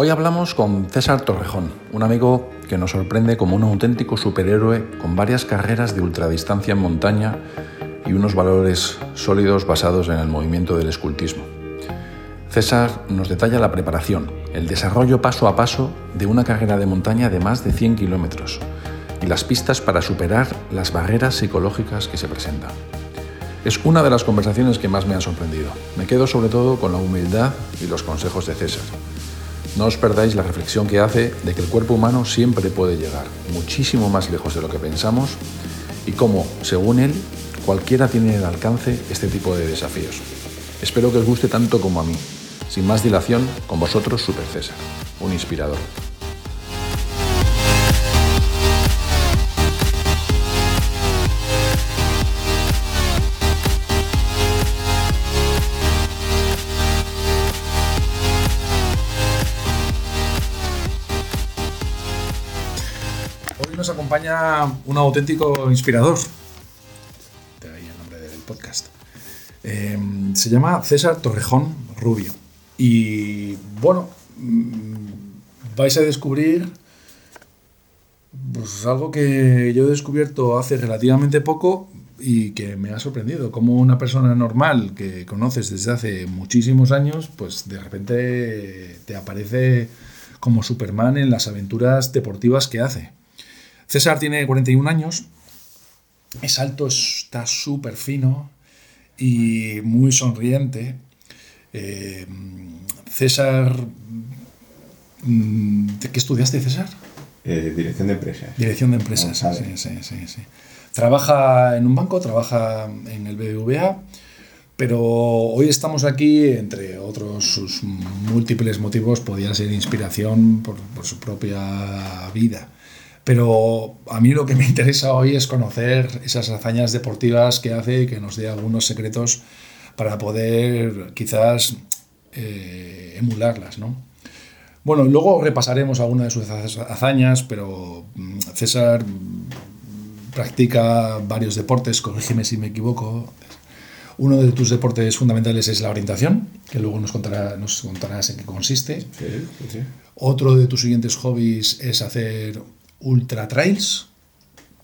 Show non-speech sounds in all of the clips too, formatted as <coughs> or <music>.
Hoy hablamos con César Torrejón, un amigo que nos sorprende como un auténtico superhéroe con varias carreras de ultradistancia en montaña y unos valores sólidos basados en el movimiento del escultismo. César nos detalla la preparación, el desarrollo paso a paso de una carrera de montaña de más de 100 kilómetros y las pistas para superar las barreras psicológicas que se presentan. Es una de las conversaciones que más me han sorprendido. Me quedo sobre todo con la humildad y los consejos de César. No os perdáis la reflexión que hace de que el cuerpo humano siempre puede llegar muchísimo más lejos de lo que pensamos y cómo, según él, cualquiera tiene al alcance este tipo de desafíos. Espero que os guste tanto como a mí. Sin más dilación, con vosotros Super César, un inspirador. Acompaña un auténtico inspirador. De ahí el nombre del podcast. Em, se llama César Torrejón Rubio. Y bueno, mm, vais a descubrir pues, algo que yo he descubierto hace relativamente poco y que me ha sorprendido. Como una persona normal que conoces desde hace muchísimos años, pues de repente te aparece como Superman en las aventuras deportivas que hace. César tiene 41 años, es alto, está súper fino y muy sonriente. Eh, César, mm, ¿qué estudiaste, César? Eh, dirección de empresas. Dirección de empresas, sí, sí, sí, sí, Trabaja en un banco, trabaja en el BBVA, pero hoy estamos aquí, entre otros sus múltiples motivos, podía ser inspiración por, por su propia vida. Pero a mí lo que me interesa hoy es conocer esas hazañas deportivas que hace y que nos dé algunos secretos para poder quizás eh, emularlas, ¿no? Bueno, luego repasaremos algunas de sus hazañas, pero mm, César practica varios deportes, corrígeme si me equivoco. Uno de tus deportes fundamentales es la orientación, que luego nos, contará, nos contarás en qué consiste. Otro de tus siguientes hobbies es hacer ultra trails,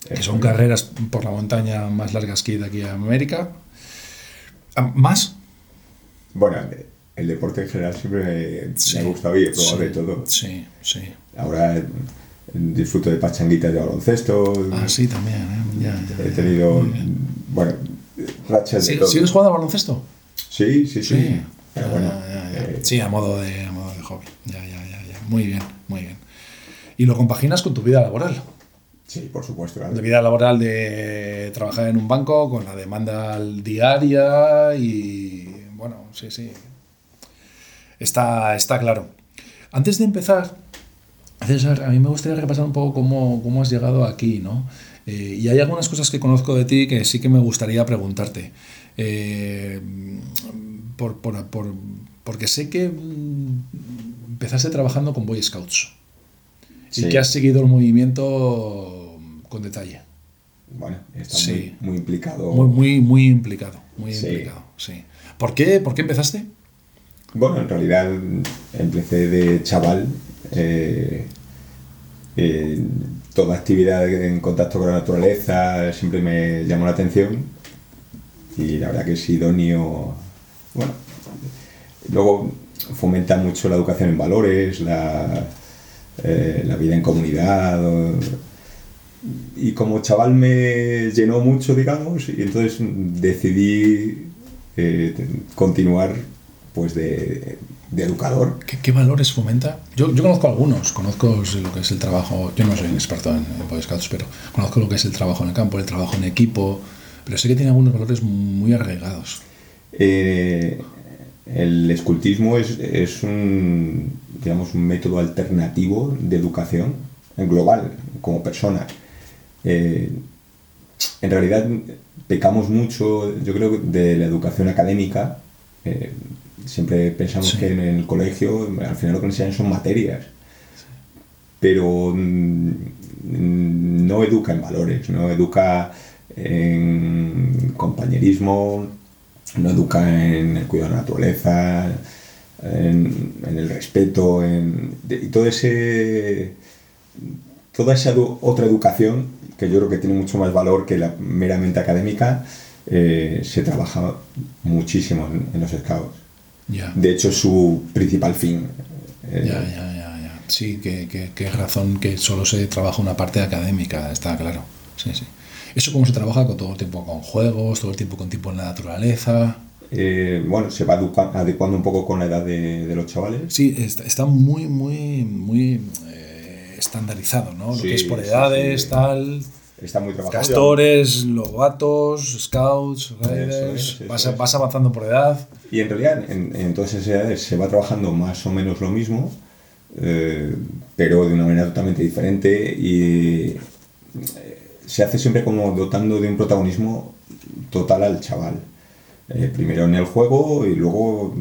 que son carreras por la montaña más largas que hay de aquí a América. Ah, ¿Más? Bueno, el deporte en general siempre me, ha gustado y he probado de todo. Sí, sí. Ahora disfruto de pachanguitas de baloncesto. Ah, sí, también. ¿eh? he tenido, bueno, rachas de todo. ¿Sigues jugando al baloncesto? Sí, sí, sí. Pero bueno, eh, sí, a modo de, a modo de hobby. Ya, ya, ya, ya. Muy bien, muy bien y lo compaginas con tu vida laboral. Sí, por supuesto. La vida laboral de trabajar en un banco con la demanda diaria y bueno, sí, sí. Está, está claro. Antes de empezar, César, a mí me gustaría repasar un poco cómo, cómo has llegado aquí, ¿no? Eh, y hay algunas cosas que conozco de ti que sí que me gustaría preguntarte. Eh, por, por, por, porque sé que mm, empezaste trabajando con Boy Scouts y que has seguido el movimiento con detalle. Bueno, está muy, implicado. Muy, muy, muy implicado, muy implicado, sí. ¿Por qué, ¿Por qué empezaste? Bueno, en realidad empecé de chaval. Eh, eh, toda actividad en contacto con la naturaleza siempre me llamó la atención y la verdad que es idóneo. Bueno, luego fomenta mucho la educación en valores, la, eh, la vida en comunidad. y como chaval me llenó mucho, digamos, y entonces decidí eh, continuar pues de, educador. ¿Qué, valores fomenta? Yo, yo, conozco algunos, conozco lo que es el trabajo, yo no soy un experto en, en pero conozco lo que es el trabajo en el campo, el trabajo en equipo, pero sé que tiene algunos valores muy arraigados. Eh, el escultismo es, es, un, digamos, un método alternativo de educación global, como persona. Eh, en realidad pecamos mucho, yo creo, de la educación académica. Eh, siempre pensamos que en el colegio al final lo que enseñan son materias, pero mm, no educa en valores, no educa en compañerismo, no educa en el cuidado de la naturaleza, en, el respeto, en, y todo ese, toda esa otra educación que yo creo que tiene mucho más valor que la meramente académica, eh, se trabaja muchísimo en, los scouts. De hecho, es su principal fin. ya, ya, ya. Sí, que, que, es razón que solo se trabaja una parte académica, está claro. Sí, sí. ¿Eso cómo se trabaja con todo el tiempo con juegos, todo el tiempo con tiempo en la naturaleza? Eh, bueno, se va adecuando un poco con la edad de, los chavales. Sí, está, muy, muy, muy eh, estandarizado, ¿no? Lo que es por edades, tal. Está muy trabajado. Castores, lobatos, scouts, raiders. vas, avanzando por edad. Y en realidad, en, en, todas esas edades se va trabajando más o menos lo mismo, eh, pero de una manera totalmente diferente y se hace siempre como dotando de un protagonismo total al chaval. Eh, primero en el juego y luego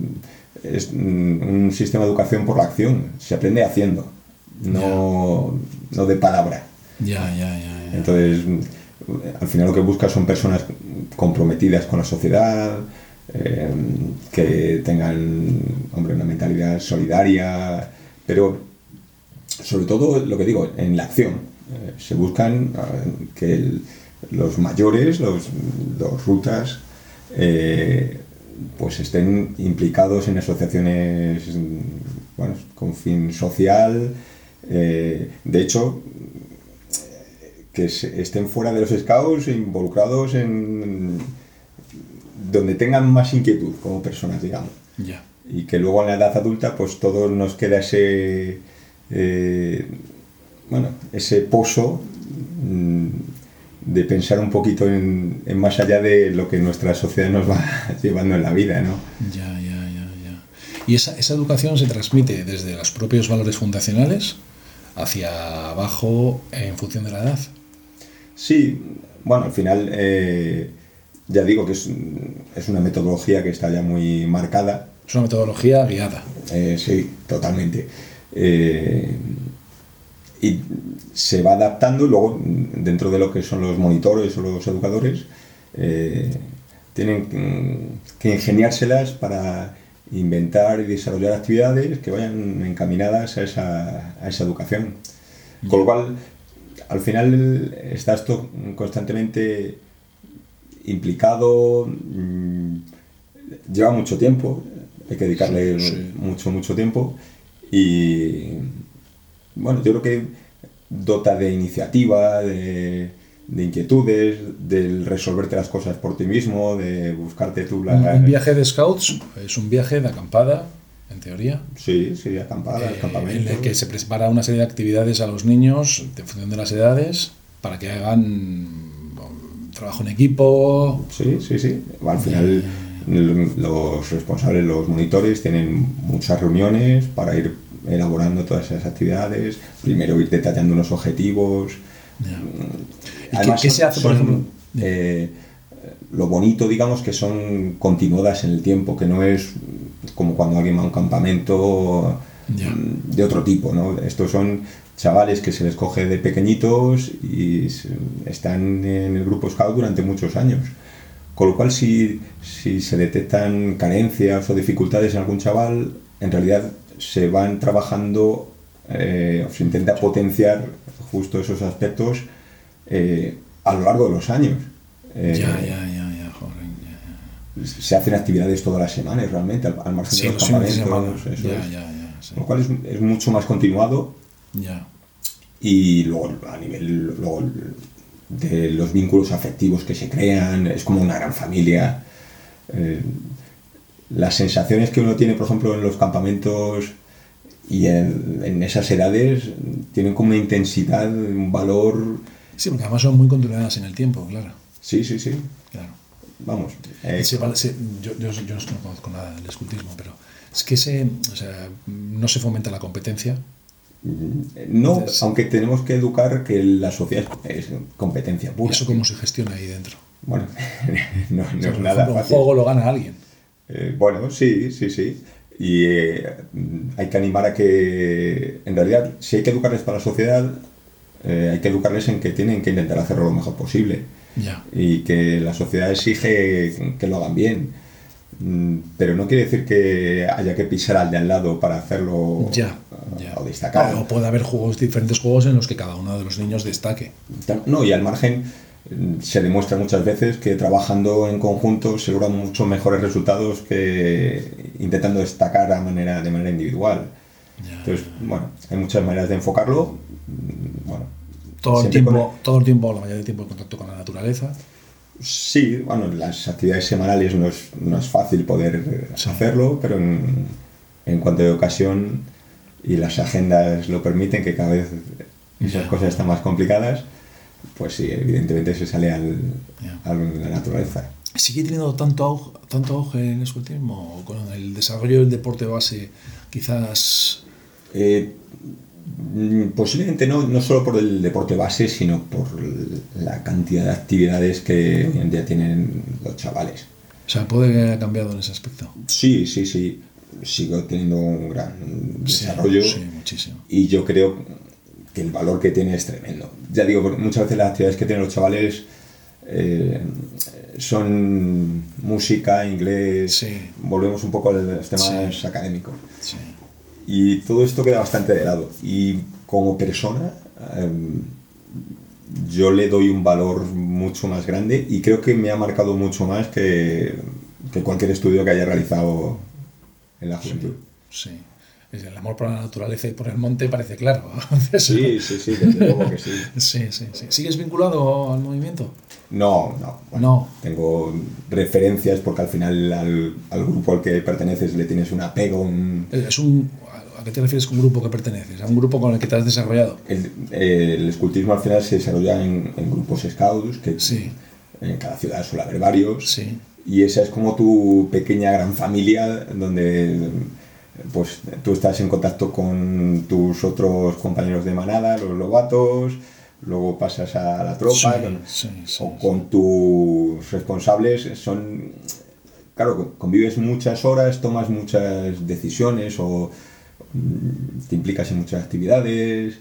es un sistema de educación por la acción. Se aprende haciendo, no, no de palabra. Ya, ya, ya, Entonces, al final lo que buscas son personas comprometidas con la sociedad, eh, que tengan hombre, una mentalidad solidaria, pero sobre todo lo que digo, en la acción eh, se buscan que los mayores, los, rutas, eh, pues estén implicados en asociaciones bueno, con fin social. de hecho, que estén fuera de los scouts involucrados en donde tengan más inquietud como personas, digamos. Y que luego en la edad adulta, pues todos nos queda ese bueno, ese pozo mm, de pensar un poquito en, más allá de lo que nuestra sociedad nos va <laughs> llevando en la vida, ¿no? Ya, ya, ya, ya. ¿Y esa, esa educación se transmite desde los propios valores fundacionales hacia abajo en función de la edad? Sí, bueno, al final eh, ya digo que es, es, una metodología que está ya muy marcada. Es una metodología guiada. Eh, sí, totalmente. Eh, y se va adaptando y luego dentro de lo que son los monitores o los educadores eh, tienen que ingeniárselas para inventar y desarrollar actividades que vayan encaminadas a esa, a esa educación. Con lo cual, al final está esto constantemente implicado, mm, lleva mucho tiempo, hay que dedicarle mucho, mucho tiempo y bueno, yo creo que dota de iniciativa, de, inquietudes, del resolverte las cosas por ti mismo, de buscarte tú la... Un, viaje de scouts es un viaje de acampada, en teoría. Sí, sí, acampada, eh, En el que se prepara una serie de actividades a los niños en función de las edades para que hagan trabajo en equipo. Sí, sí, sí. Al final los responsables, los monitores tienen muchas reuniones para ir elaborando todas esas actividades, primero ir detallando unos objetivos. ¿Y qué, se hace, por ejemplo? Eh, lo bonito, digamos, que son continuadas en el tiempo, que no es como cuando alguien va a un campamento mm, de otro tipo, ¿no? Estos son chavales que se les coge de pequeñitos y están en el grupo Scout durante muchos años. Con lo cual, si, si se detectan carencias o dificultades en algún chaval, en realidad se van trabajando eh, o se intenta potenciar justo esos aspectos eh, a lo largo de los años. Eh, ya, ya, ya, ya, joder, Se hacen actividades todas las semanas realmente, al, margen de los campamentos. Eso ya, ya, Lo cual es, es, mucho más continuado. Ya. Y luego a nivel luego, de los vínculos afectivos que se crean, es como una gran familia las sensaciones que uno tiene, por ejemplo, en los campamentos y en, esas edades tienen como una intensidad, un valor... Sí, porque además son muy controladas en el tiempo, claro. Sí, sí, sí. Claro. Vamos. Eh, yo, yo, yo, no conozco nada del escultismo, pero es que se, o sea, no se fomenta la competencia. No, aunque tenemos que educar que la sociedad es competencia pura. ¿Y eso cómo se gestiona ahí dentro? Bueno, <laughs> no, no es nada. un juego lo gana alguien. Eh, bueno, sí, sí, sí. Y eh, hay que animar a que, en realidad, si hay que educarles para la sociedad, eh, hay que educarles en que tienen que intentar hacerlo lo mejor posible. Y que la sociedad exige que lo hagan bien. Mm, pero no quiere decir que haya que pisar al de al lado para hacerlo Ya, uh, ya. o destacar. O puede haber juegos, diferentes juegos en los que cada uno de los niños destaque. No, y al margen se demuestra muchas veces que trabajando en conjunto se logran muchos mejores resultados que intentando destacar a manera, de manera individual. Ya. Entonces, bueno, hay muchas maneras de enfocarlo. Mm, Bueno, Todo el, siempre con tiempo, todo el tiempo, la mayoría del tiempo en contacto con la naturaleza. Sí, bueno, en las actividades semanales no es, no es fácil poder eh, Sí. hacerlo, pero en, en cuanto de ocasión y las agendas lo permiten, que cada vez esas Ya. cosas están más complicadas, pues sí, evidentemente se sale al, a la naturaleza. ¿Sigue teniendo tanto auge, tanto auge en el escultismo? ¿O Con el desarrollo del deporte base, quizás. Eh, posiblemente no, no solo por el deporte base, sino por la cantidad de actividades que hoy en día tienen los chavales. O sea, puede que haya cambiado en ese aspecto. Sí, sí, sí. Sigo teniendo un gran Sí, desarrollo Sí, muchísimo. y yo creo que el valor que tiene es tremendo. Ya digo, muchas veces las actividades que tienen los chavales eh, son música, inglés, Sí. volvemos un poco a los temas Sí. académicos. Sí. Y todo esto queda bastante de lado. Y como persona, em, yo le doy un valor mucho más grande y creo que me ha marcado mucho más que, que cualquier estudio que haya realizado en la juventud. Sí. El amor por la naturaleza y por el monte parece claro. <laughs> Sí, sí, sí, desde luego que sí. <laughs> Sí, sí, sí. ¿Sigues vinculado al movimiento? No, no. No. Tengo referencias porque al final al, al grupo al que perteneces le tienes un apego, un, Es un, ¿A qué te refieres con un grupo que perteneces? ¿A un grupo con el que te has desarrollado? El, el escultismo al final se desarrolla en, en grupos scouts, que Sí. en cada ciudad suele haber varios. Sí. Y esa es como tu pequeña gran familia donde pues tú estás en contacto con tus otros compañeros de manada, los lobatos, luego pasas a la tropa Sí, con- sí, sí, o con tus responsables. Son, claro, convives muchas horas, tomas muchas decisiones o mm, te implicas en muchas actividades.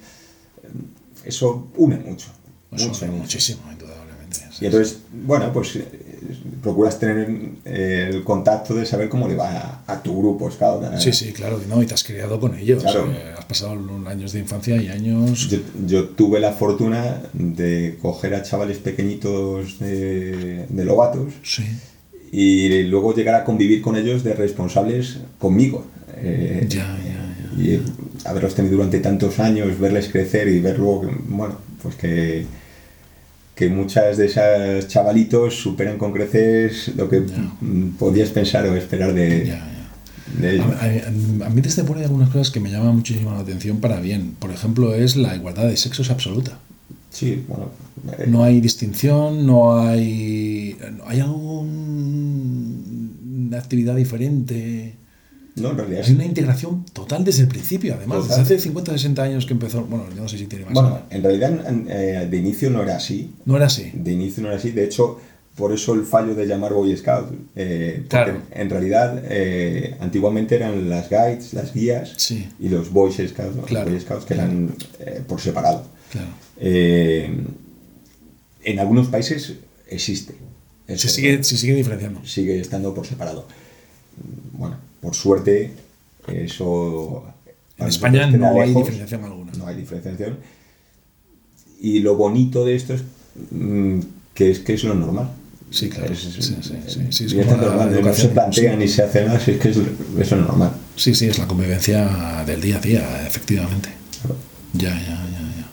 Eso une mucho. Mucho, mucho. muchísimo, indudablemente. Y entonces, bueno, pues procuras tener eh, el contacto de saber cómo le va a, a tu grupo scout. Sí, sí, claro, ¿no? y te has criado con ellos. Claro. eh, has pasado años de infancia y años. Yo, yo tuve la fortuna de coger a chavales pequeñitos de, de Lobatos Sí. y luego llegar a convivir con ellos de responsables conmigo. Eh, Ya, ya, ya. Y haberlos tenido durante tantos años, verles crecer y ver luego, bueno, pues que, que muchas de esas chavalitos superan con creces lo que mm, podías pensar o esperar de, ellos. A, a- a mí desde hay algunas cosas que me llaman muchísimo la atención para bien. Por ejemplo, es la igualdad de sexos absoluta. Sí, bueno. eh, No hay distinción, no hay. ¿Hay alguna actividad diferente? No, en realidad Hay sí. una integración total desde el principio, además. Desde hace 50, 60 años que empezó. Bueno, yo no sé si tiene más. Bueno, en realidad eh, de inicio no era así. no era así. De inicio no era así. De hecho, por eso el fallo de llamar Boy Scout. eh, Claro. En realidad, eh, antiguamente eran las guides, las guías Sí. y los Boy Scouts, los Claro, Boy Scouts que claro. eran eh, por separado. Claro. En algunos países existe. Se sigue, se sigue diferenciando. sigue estando por separado. Bueno, por suerte, eso. En España no hay lejos. diferenciación alguna. No hay diferenciación. Y lo bonito de esto es mm, que es que es lo normal. Sí, claro. Es, Sí, sí, es como la normal, no se plantea sí. ni se hace nada, si es que es, eso es normal. Sí, sí, es la convivencia del día a día, efectivamente. Ya, ya, ya, ya.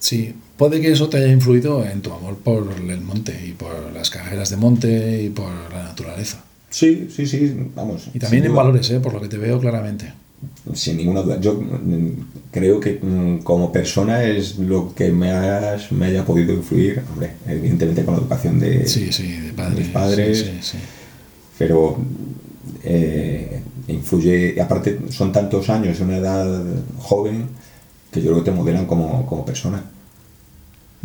Sí, puede que eso te haya influido en tu amor por el monte y por las carreras de monte y por la naturaleza. Sí, sí, sí, vamos. Y también en duda. valores, ¿eh? por lo que te veo claramente. Sin ninguna duda. Yo mm, creo que mm, como persona es lo que más me haya podido influir, hombre, evidentemente con la educación de, Sí, sí, de padres. mis padres, Sí, pero eh, influye, y aparte son tantos años, una edad joven, que yo creo que te modelan como, como persona.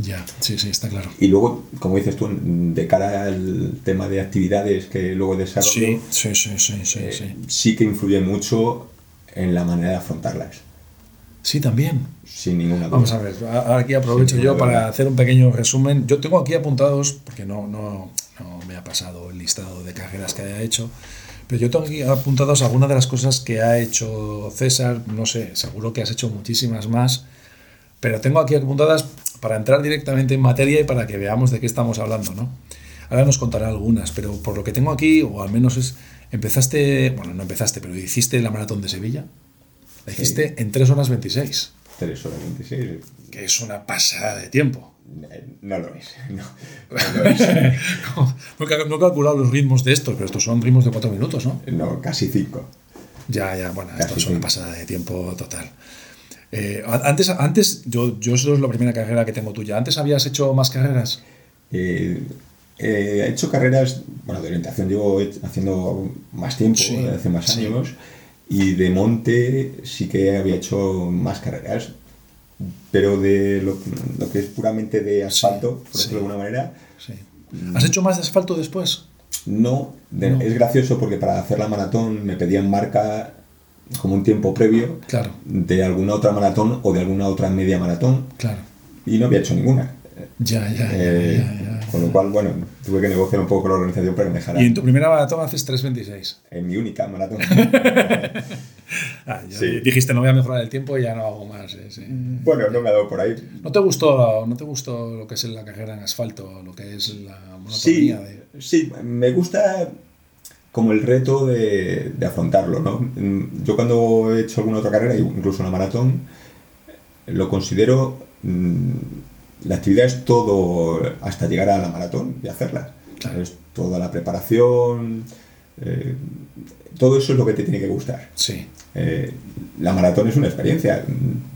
Ya, sí, sí, está claro. Y luego, como dices tú, de cara al tema de actividades que luego desarrollo, Sí, sí, sí, sí, sí, eh, sí. sí que influye mucho en la manera de afrontarlas, Sí, también. sin ninguna duda. Vamos a ver, ahora aquí aprovecho yo para hacer un pequeño resumen. Yo tengo aquí apuntados, porque no, no, no no me ha pasado el listado de carreras que haya hecho. Pero yo tengo aquí apuntados algunas de las cosas que ha hecho César, no sé, seguro que has hecho muchísimas más, pero tengo aquí apuntadas para entrar directamente en materia y para que veamos de qué estamos hablando, ¿no? Ahora nos contará algunas, pero por lo que tengo aquí, o al menos es, empezaste, bueno, no empezaste, pero hiciste la maratón de Sevilla, la hiciste en 3 horas 26. 3 horas 26. Que es una pasada de tiempo. No lo es. <laughs> <laughs> No, no, he calculado los ritmos de estos, pero estos son ritmos de 4 minutos, ¿no? No, casi 5. Ya, ya, bueno, esto es una pasada de tiempo total. Eh, antes, antes yo, yo eso es la primera carrera que tengo tuya. ¿Antes habías hecho más carreras? Eh, he hecho carreras, bueno, de orientación llevo haciendo más tiempo, hace más años, y de monte sí que había hecho más carreras, pero de lo, que es puramente de asfalto, por decirlo de alguna manera. ¿Has hecho más de asfalto después? No, es gracioso porque para hacer la maratón me pedían marca como un tiempo previo claro. de alguna otra maratón o de alguna otra media maratón. Claro. Y no había hecho ninguna. Ya, ya, eh, ya, Con lo cual, bueno, tuve que negociar un poco con la organización para que me dejara. ¿Y en tu primera maratón haces 3.26? En mi única maratón. <laughs> ah, Dijiste, no voy a mejorar el tiempo y ya no hago más. Bueno, no me ha dado por ahí. ¿No te gustó, no te gustó lo que es la carrera en asfalto, lo que es la monotonía? Sí, de... sí me gusta como el reto de, de, afrontarlo. ¿no? Yo cuando he hecho alguna otra carrera, incluso una maratón, lo considero mm, la actividad es todo hasta llegar a la maratón y hacerla. Es toda la preparación, eh, todo eso es lo que te tiene que gustar. Sí. Eh, la maratón es una experiencia,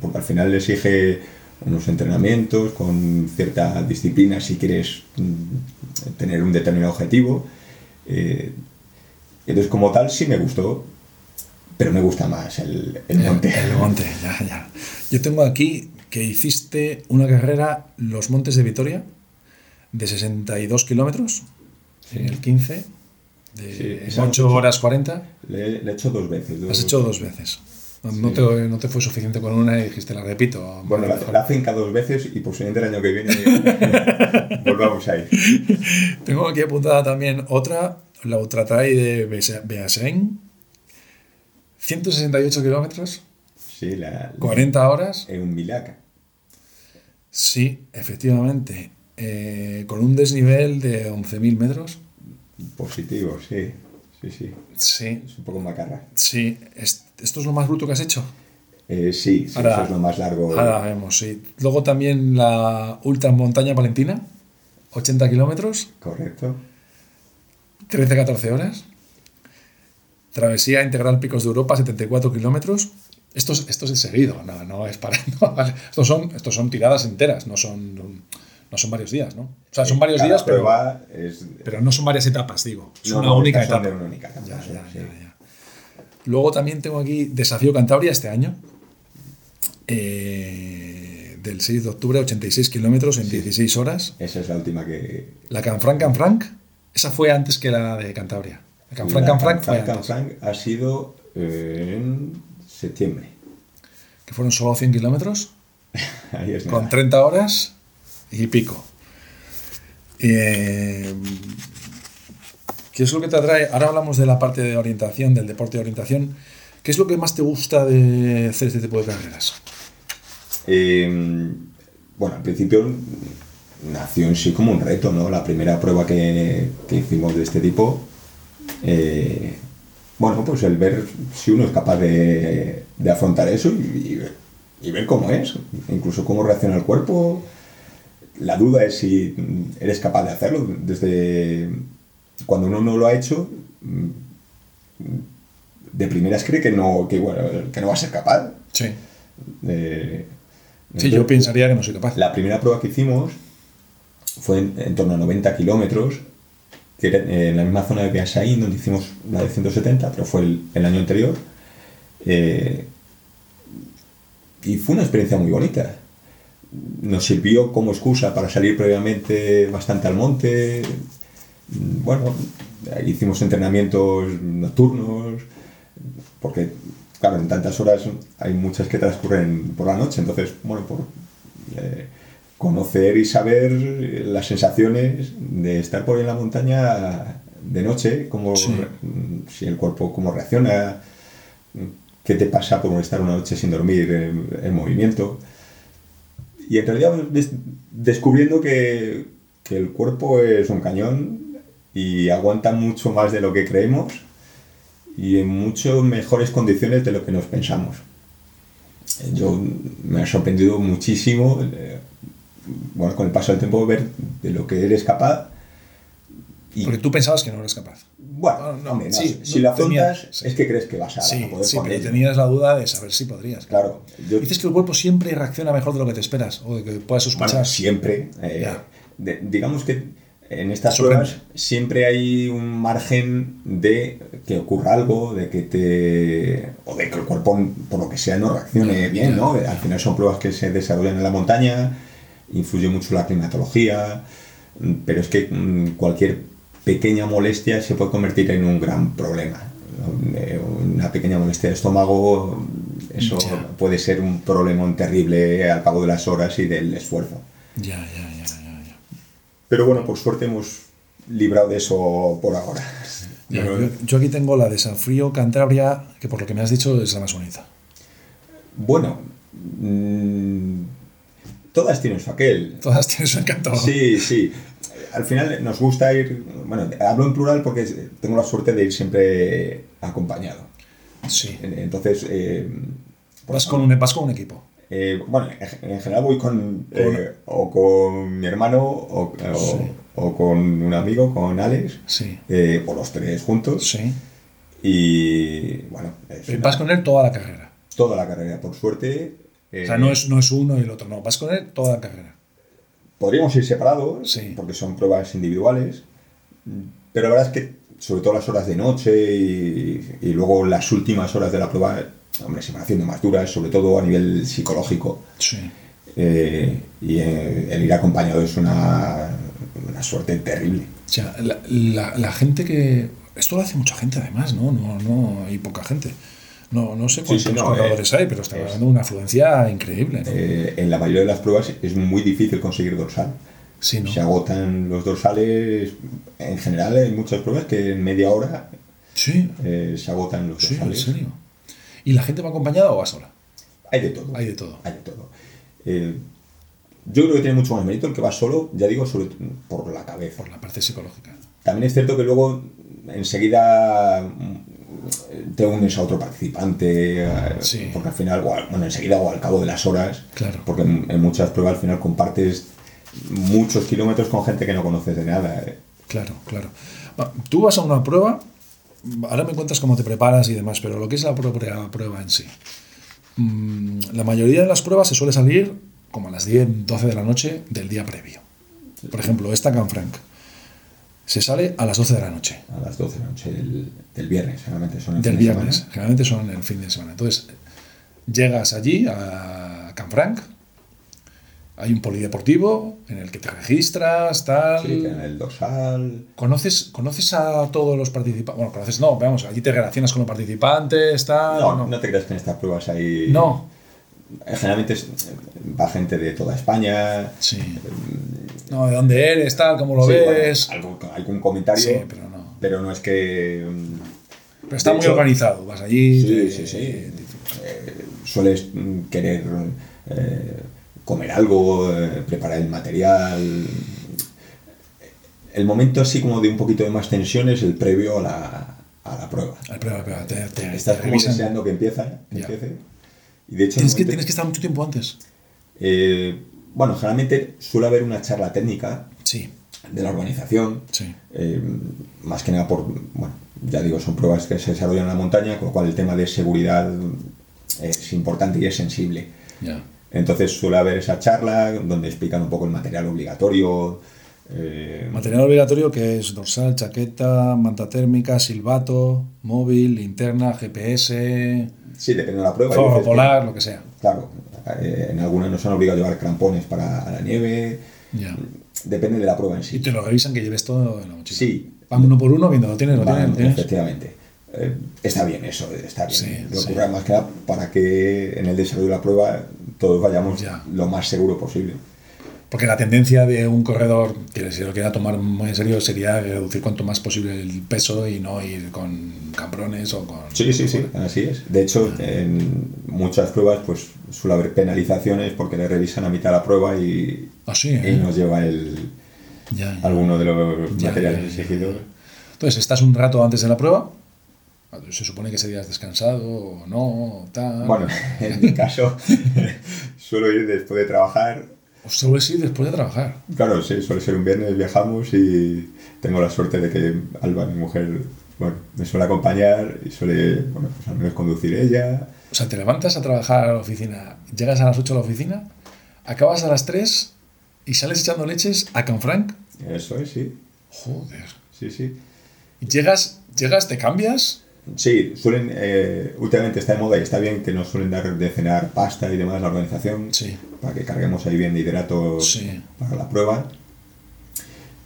porque al final exige unos entrenamientos con cierta disciplina si quieres mm, tener un determinado objetivo. Eh, entonces, como tal, sí me gustó, pero me gusta más el, el monte. El, el monte, ya, ya. Yo tengo aquí que hiciste una carrera Los Montes de Vitoria de 62 kilómetros en el 15, de 8 horas 40. Le, he hecho dos veces. Has hecho dos veces. No, te, no, te, fue suficiente con una y dijiste, la repito. Bueno, la, la finca dos veces y posiblemente el año que viene <laughs> volvamos ahí. Tengo aquí apuntada también otra, la Ultratrail de Beasain, 168 kilómetros. Sí, la, 40 horas. En un milaca. Sí, efectivamente. Eh, con un desnivel de 11.000 metros. Positivo, sí. Sí, sí. Sí. Es un poco macarra. Sí. ¿Esto es lo más bruto que has hecho? Eh, sí, sí eso es lo más largo. Ahora vemos, sí. Luego también la Ultra Montaña Valentina, 80 kilómetros. Correcto. 13-14 horas. Travesía Integral Picos de Europa, 74 kilómetros. Esto es, esto es seguido, no, no es para. <laughs> estos, son, estos son tiradas enteras, no son, no son varios días, ¿no? O sea, son varios días, pero, pero no son varias etapas, digo. Es una, única etapa. Luego también tengo aquí Desafío Cantabria este año. Eh, del 6 de octubre, 86 kilómetros en 16 horas. Esa es la última que. La Canfranc Canfranc, esa fue antes que la de Cantabria. La Canfranc Canfranc fue antes. Canfranc ha sido en septiembre. Que fueron solo 100 kilómetros. <laughs> Ahí con 30 horas y pico. Eh, ¿Qué es lo que te atrae? Ahora hablamos de la parte de orientación, del deporte de orientación. ¿Qué es lo que más te gusta de hacer este tipo de carreras? Eh, bueno, al principio nació en sí como un reto, ¿no? La primera prueba que, que hicimos de este tipo eh, bueno, pues el ver si uno es capaz de, afrontar eso y, ver cómo es, incluso cómo reacciona el cuerpo. La duda es si eres capaz de hacerlo. Desde cuando uno no lo ha hecho, de primeras cree que no, que, que no va a ser capaz. Sí. sí, yo pensaría que no soy capaz. La primera prueba que hicimos fue en, torno a 90 kilómetros que era en la misma zona de Beasain, donde hicimos la de 170, pero fue el, año anterior. Eh, y fue una experiencia muy bonita. Nos sirvió como excusa para salir previamente bastante al monte. Bueno, hicimos entrenamientos nocturnos, porque, claro, en tantas horas hay muchas que transcurren por la noche, entonces, bueno, por, eh, conocer y saber las sensaciones de estar por ahí en la montaña de noche, cómo, si el cuerpo cómo reacciona, qué te pasa por estar una noche sin dormir en, movimiento. Y en realidad descubriendo que, que el cuerpo es un cañón y aguanta mucho más de lo que creemos y en mucho mejores condiciones de lo que nos pensamos. Yo me ha sorprendido muchísimo, eh, bueno, con el paso del tiempo, ver de lo que eres capaz. Y, Porque tú pensabas que no eres capaz. Bueno, no, si lo afrontas es que crees que vas a, sí, poder Sí, pero tenías la duda de saber si podrías. Claro. Dices que el cuerpo siempre reacciona mejor de lo que te esperas o de que puedas sospechar. Bueno, siempre. Eh, digamos que en estas pruebas siempre hay un margen de que ocurra algo, de que te. o de que el cuerpo, por lo que sea, no reaccione bien, ¿no? Al final son pruebas que se desarrollan en la montaña, influye mucho la climatología, pero es que mm, cualquier pequeña molestia se puede convertir en un gran problema. Una pequeña molestia de estómago, eso puede ser un problema terrible al cabo de las horas y del esfuerzo. Ya, ya, ya. Pero bueno, por suerte hemos librado de eso por ahora. Yo, aquí tengo la de San Frío, Cantabria, que por lo que me has dicho es la más bonita. Bueno, mm, todas tienen su aquel. Todas tienen su encanto. Sí, sí. Al final nos gusta ir, bueno, hablo en plural porque tengo la suerte de ir siempre acompañado. Sí. Entonces... Eh, vas, con un, vas con un equipo. Eh, bueno, en general voy con, eh, o con mi hermano o, con un amigo, con Alex, eh, o los tres juntos. Sí. Y bueno. Vas con él toda la carrera. Toda la carrera, por suerte. O sea, no es, no es uno y el otro, no, vas con él toda la carrera. Podríamos ir separados, porque son pruebas individuales, pero la verdad es que, sobre todo las horas de noche y, y luego las últimas horas de la prueba, hombre, se van haciendo más duras, sobre todo a nivel psicológico. Sí. Eh, y eh, el ir acompañado es una, una suerte terrible. O sea, la, la, gente que... Esto lo hace mucha gente además, ¿no? No, no hay poca gente. No, no sé cuántos corredores hay, pero está dando una afluencia increíble. Eh, en la mayoría de las pruebas es muy difícil conseguir dorsal. Sí, ¿no? Se agotan los dorsales. En general hay muchas pruebas que en media hora sí. se agotan los dorsales. ¿En serio? ¿Y la gente va acompañada o va sola? Hay de todo. Hay de todo. Hay de todo. Eh, yo creo que tiene mucho más mérito el que va solo, ya digo, sobre, por la cabeza. Por la parte psicológica. También es cierto que luego enseguida te unes a otro participante, eh, sí. porque al final, bueno, enseguida o al cabo de las horas, claro. porque en, muchas pruebas al final compartes muchos kilómetros con gente que no conoces de nada. Eh. Claro, claro. Tú vas a una prueba ahora me cuentas cómo te preparas y demás, pero lo que es la propia prueba en sí. Mm, la mayoría de las pruebas se suele salir como a las 10, 12 de la noche del día previo. Por ejemplo, esta Canfranc se sale a las 12 de la noche. A las 12 de la noche del, viernes, generalmente son el Del viernes, generalmente son el fin de semana. Entonces, llegas allí a Canfranc, hay un polideportivo en el que te registras, tal. Sí, en el dorsal. ¿Conoces, ¿Conoces a todos los participantes? Bueno, conoces, no, vamos, allí te relacionas con los participantes, tal. No, no, te creas que en estas pruebas hay. No. Generalmente va gente de toda España. Sí. No, de dónde eres, tal, cómo lo ves. algún, comentario. Sí, pero no. Pero no es que. Pero está muy organizado, vas allí. Sí, sí, sí. Eh, sueles querer. Eh, comer algo, eh, preparar el material. El momento así como de un poquito de más tensión es el previo a la, a la prueba. A la prueba, te, te, Estás como deseando que empiece, empiece. Y de hecho, ¿Tienes, que, ¿Tienes que estar mucho tiempo antes? Eh, bueno, generalmente suele haber una charla técnica sí. de la organización. Sí. Eh, más que nada por, bueno, ya digo, son pruebas que se desarrollan en la montaña, con lo cual el tema de seguridad es importante y es sensible. Ya. Entonces suele haber esa charla donde explican un poco el material obligatorio. Eh, material obligatorio que es dorsal, chaqueta, manta térmica, silbato, móvil, linterna, GPS. Sí, depende de la prueba. Polar, lo que sea. Claro, eh, en algunas nos han obligado a llevar crampones para la nieve. Ya. Depende de la prueba en sí. Y te lo revisan que lleves todo en la mochila. Sí. Van uno por uno viendo, lo tienes, lo tienes. Efectivamente. Eh, está bien eso, está bien. lo ocurre más que nada para que en el desarrollo de la prueba todos vayamos lo más seguro posible. Porque la tendencia de un corredor, que si lo quiera tomar muy en serio, sería reducir cuanto más posible el peso y no ir con cambrones o con... Sí, sí, sí, así es. De hecho, en muchas pruebas pues suele haber penalizaciones porque le revisan a mitad la prueba y, Ah, sí, y ¿eh? nos lleva el, Ya, ya. alguno de los Ya, materiales exigidos. Entonces, estás un rato antes de la prueba. Se supone que has descansado o no, o tal. Bueno, en mi caso, <laughs> <laughs> suelo ir después de trabajar. O sueles ir después de trabajar. Claro, sí, suele ser un viernes, viajamos y tengo la suerte de que Alba, mi mujer, bueno, me suele acompañar y suele, bueno, pues al menos conducir ella. O sea, te levantas a trabajar a la oficina, llegas a las 8 a la oficina, acabas a las 3 y sales echando leches a Canfranc. Eso es, sí, Joder. sí, sí. Llegas, llegas, te cambias. Sí, suelen, eh, últimamente está de moda y está bien que nos suelen dar de cenar pasta y demás la organización Sí. para que carguemos ahí bien de hidratos Sí. para la prueba.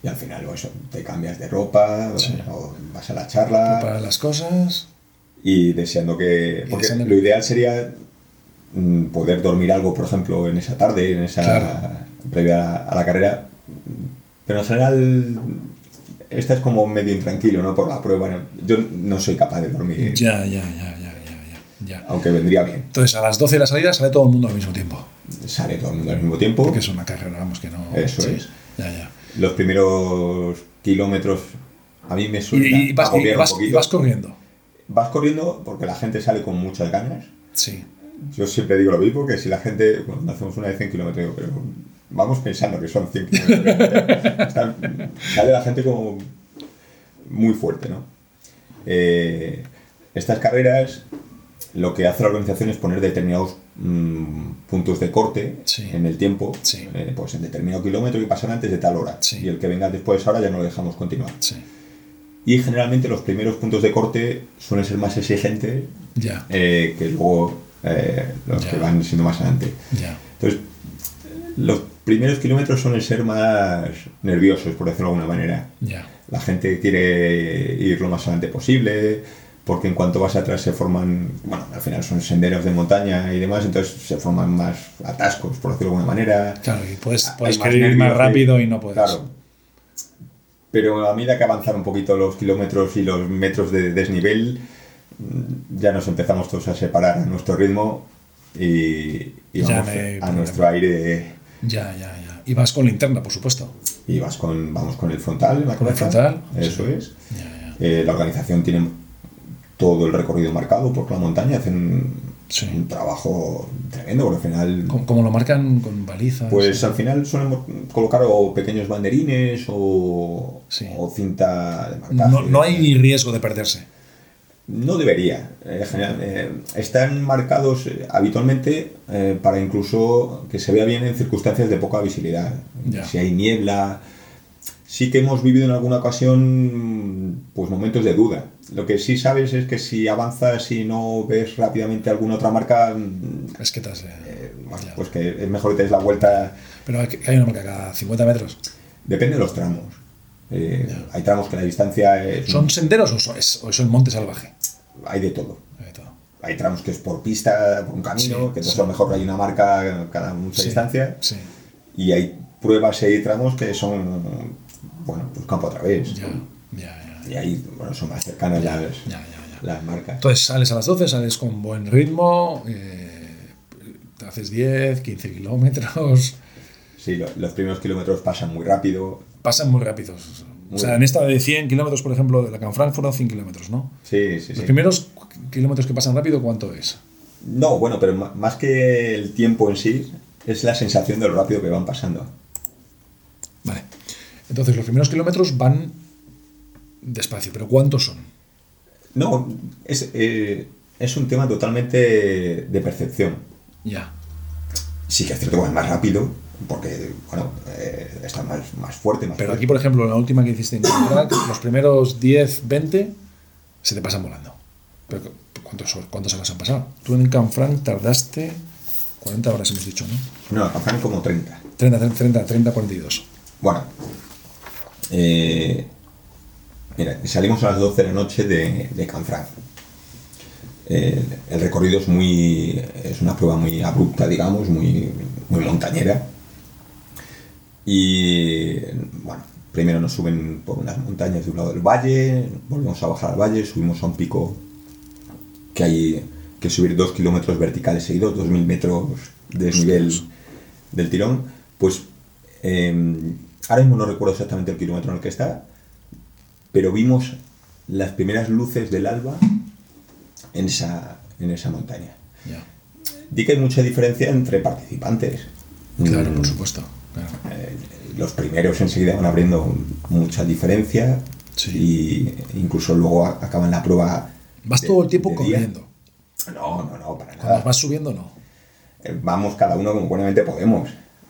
Y al final, pues, eso, te cambias de ropa Sí. o vas a la charla Para las cosas. y deseando que... Porque deseando lo ideal sería mm, poder dormir algo, por ejemplo, en esa tarde, en esa Claro. previa a la carrera. Pero en general, esta es como medio intranquilo, ¿no? Por la prueba. Yo no soy capaz de dormir, Ya, ya, ya, ya, ya, ya, aunque vendría bien. Entonces, a las 12 de la salida sale todo el mundo al mismo tiempo. Sale todo el mundo al mismo tiempo. Porque es una carrera, vamos, que no. Eso sí. es. Ya, ya. Los primeros kilómetros a mí me suena y vas, y agobiar un vas- y poquito. vas corriendo. Vas corriendo porque la gente sale con muchas ganas. Sí. Yo siempre digo lo mismo, que si la gente, cuando hacemos una de 100 kilómetros, digo, pero vamos pensando que son 100 kilómetros. Está- sale la gente como muy fuerte, ¿no? Eh, estas carreras, lo que hace la organización es poner determinados mm, puntos de corte Sí. en el tiempo, Sí. eh, pues en determinado kilómetro y pasar antes de tal hora. Sí. Y el que venga después ahora ya no lo dejamos continuar. Y generalmente los primeros puntos de corte suelen ser más exigentes Ya. eh, que luego eh, los Ya. que van siendo más adelante. Ya. Entonces, los primeros kilómetros suelen ser más nerviosos, por decirlo de alguna manera. Ya. La gente quiere ir lo más adelante posible, porque en cuanto vas atrás se forman, bueno, al final son senderos de montaña y demás, entonces se forman más atascos, por decirlo de alguna manera. Claro, y puedes, puedes querer ir más rápido y no puedes. Claro. Pero a medida que avanzan un poquito los kilómetros y los metros de desnivel, mm, ya nos empezamos todos a separar a nuestro ritmo y, y vamos a nuestro aire Ya, ya, ya. Y vas con linterna, por supuesto. y vas con, vamos con el frontal. Con el frontal, Eso sí. es. Ya, ya. Eh, la organización tiene todo el recorrido marcado por la montaña, hacen Sí. un trabajo tremendo, porque al final... Como lo marcan con balizas. Pues al final suelen colocar o pequeños banderines o, Sí. o cinta de marcaje. no, no hay riesgo de perderse. No debería. Eh, general- eh, están marcados eh, habitualmente eh, para incluso que se vea bien en circunstancias de poca visibilidad. Si hay niebla. Sí que hemos vivido en alguna ocasión pues momentos de duda. Lo que sí sabes es que si avanzas y no ves rápidamente alguna otra marca, mm, Es que te has, eh, bueno, ya. pues que es mejor que te des la vuelta. Pero hay, una marca cada 50 metros. Depende de los tramos. Eh, hay tramos que la distancia es, ¿Son senderos o, son- es, o es el monte salvaje? Hay de todo. Hay de todo. hay tramos que es por pista, por un camino, Sí, que entonces sí. a lo mejor hay una marca cada mucha Sí, distancia, y hay pruebas y hay tramos que son, bueno, pues campo a través, Ya, ya, ya. y ahí, bueno, son más cercanas Ya, las, marcas. Entonces sales a las 12, sales con buen ritmo, eh, te haces 10, 15 kilómetros, Sí, lo- los primeros kilómetros pasan muy rápido, pasan muy rápidos. O sea, en esta de 100 kilómetros, por ejemplo, de la Canfranc fueron 100 kilómetros, ¿no? sí, sí, Los sí. primeros kilómetros que pasan rápido, ¿cuánto es? No, bueno, pero más que el tiempo en sí, es la sensación de lo rápido que van pasando. Vale. Entonces, los primeros kilómetros van despacio, pero ¿cuántos son? No, es, eh, es un tema totalmente de percepción. Ya. Sí que es cierto que van más rápido, porque, bueno, eh, están más, más fuerte, más Pero fuerte. aquí, por ejemplo, en la última que hiciste en Canfranc, <coughs> los primeros 10, 20 se te pasan volando. Pero, ¿cuántos, ¿Cuántas horas han pasado? Tú en Canfranc tardaste 40 horas, hemos dicho, ¿no? No, alcanzan como 30. 30, 30, 30, 42. Bueno, eh, mira, salimos a las 12 de la noche de, de Canfranc. Eh, el recorrido es muy. es una prueba muy abrupta, digamos, muy, muy montañera. Y bueno, primero nos suben por unas montañas de un lado del valle, volvemos a bajar al valle, subimos a un pico que hay que subir dos kilómetros verticales seguidos, 2.000 metros de desnivel del tirón. Pues eh, ahora mismo no recuerdo exactamente el kilómetro en el que está, pero vimos las primeras luces del alba en esa, en esa montaña. Di que hay mucha diferencia entre participantes. Claro, Mm, por supuesto. Eh, los primeros enseguida van abriendo mucha diferencia Sí. y incluso luego acaban la prueba. Vas de- todo el tiempo corriendo. No, no, no, para nada. vas subiendo, no. Eh, Vamos cada uno como buenamente podemos.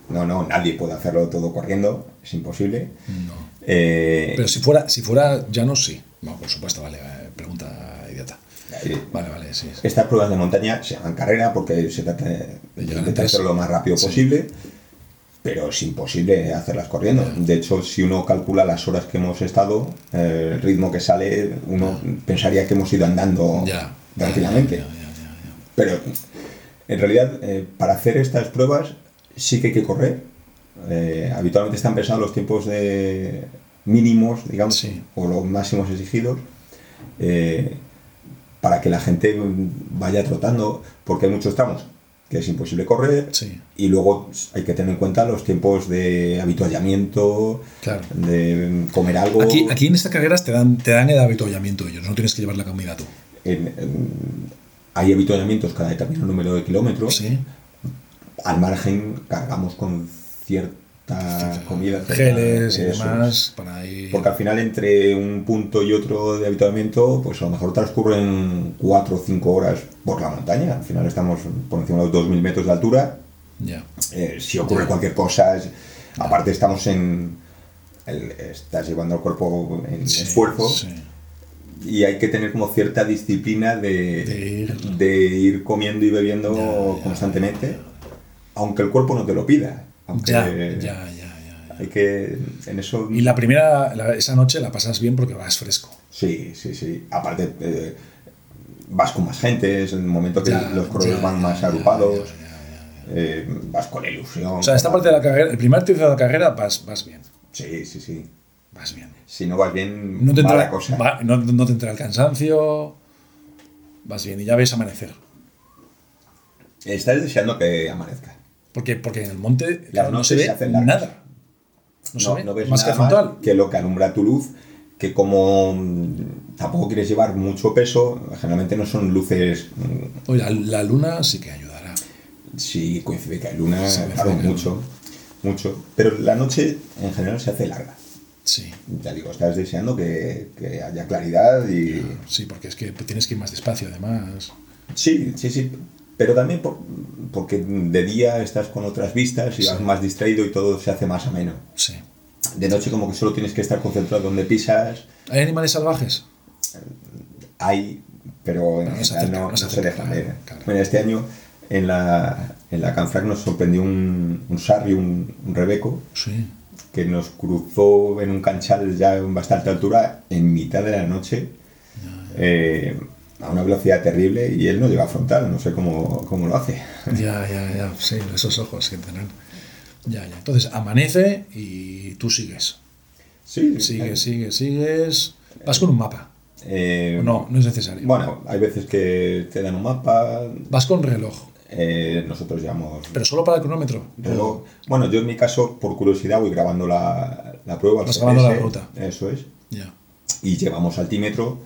No, no, nadie puede hacerlo todo corriendo, es imposible. No. Eh, Pero si fuera, si fuera llano, sí. No, por supuesto, vale. Pregunta idiota. Vale, vale, sí. sí. Estas pruebas de montaña se llaman carrera porque se trata de intentar hacerlo lo más rápido posible, pero es imposible hacerlas corriendo. De hecho, si uno calcula las horas que hemos estado, eh, el ritmo que sale, uno pensaría que hemos ido andando Ya. tranquilamente. Ya, ya. Pero en realidad, eh, para hacer estas pruebas sí que hay que correr. Eh, habitualmente están pensados los tiempos de mínimos, digamos, Sí. o los máximos exigidos, para que la gente vaya trotando, porque hay muchos tramos que es imposible correr, Sí. y luego hay que tener en cuenta los tiempos de habituallamiento, Claro. de comer algo. Aquí, aquí en estas carreras te dan, te dan el habituallamiento ellos, no tienes que llevar la comida tú. En- en- hay habituallamientos cada determinado número de kilómetros. Sí. al margen cargamos con comida. Geles y demás para ir. Porque al final entre un punto y otro de habituamiento, pues a lo mejor transcurren 4 o 5 horas por la montaña. Al final estamos por encima de los 2.000 metros de altura. Eh, si ocurre cualquier cosa, es- aparte estamos en... el- estás llevando el cuerpo en Sí, esfuerzo sí. y hay que tener como cierta disciplina de, De ir. de ir comiendo y bebiendo constantemente, aunque el cuerpo no te lo pida. Aunque Ya, ya, ya, ya, hay que en eso Y la primera, la- esa noche la pasas bien porque vas fresco. sí, sí, sí. Aparte eh, vas con más gente, es el momento que Ya, los corredores van más agrupados, eh, vas con ilusión. O sea, esta parte de la carrera, el primer tercio de la carrera vas, vas bien. Sí, sí, sí. Vas bien. Si no vas bien, No te, entra, cosa. va- no, no te entra el cansancio. Vas bien y ya ves amanecer. Estás deseando que amanezca. Porque, porque en el monte Las claro, no se ve se nada. No, se no, ve no ves más que nada más frontal. que lo que alumbra tu luz, que como mm, tampoco quieres llevar mucho peso, generalmente no son luces, mm, Oye, la, la luna sí que ayudará. si coincide que hay luna, Sí, claro, mucho, mucho. Pero la noche en general se hace larga. Sí, Ya digo, estás deseando que, que haya claridad y... sí, porque es que tienes que ir más despacio además. Sí, sí, sí. Pero también por- porque de día estás con otras vistas y Sí. vas más distraído y todo se hace más ameno. Sí. De noche como que solo tienes que estar concentrado donde pisas, ¿Hay animales salvajes? hay, pero en Pero no se general no, no se se dejan ver. claro, claro. Bueno, este año en la, en la Canfrac nos sorprendió un, un sarri, un, un rebeco, Sí. que nos cruzó en un canchal ya en bastante altura en mitad de la noche eh, a una velocidad terrible y él no llega a frontal, no sé cómo, cómo lo hace. Ya, ya, ya. Sí, esos ojos que tendrán. Ya, ya. Entonces amanece y tú sigues. Sí, Sigues, sigues, sigues. Vas con un mapa. eh, No, no es necesario. Bueno, hay veces que te dan un mapa, Vas con reloj. eh, nosotros llevamos Pero solo para el cronómetro. reloj. Bueno, yo en mi caso, por curiosidad, voy grabando la, la prueba. al Vas grabando la GPS, ruta. Eso es. Ya. Y llevamos altímetro,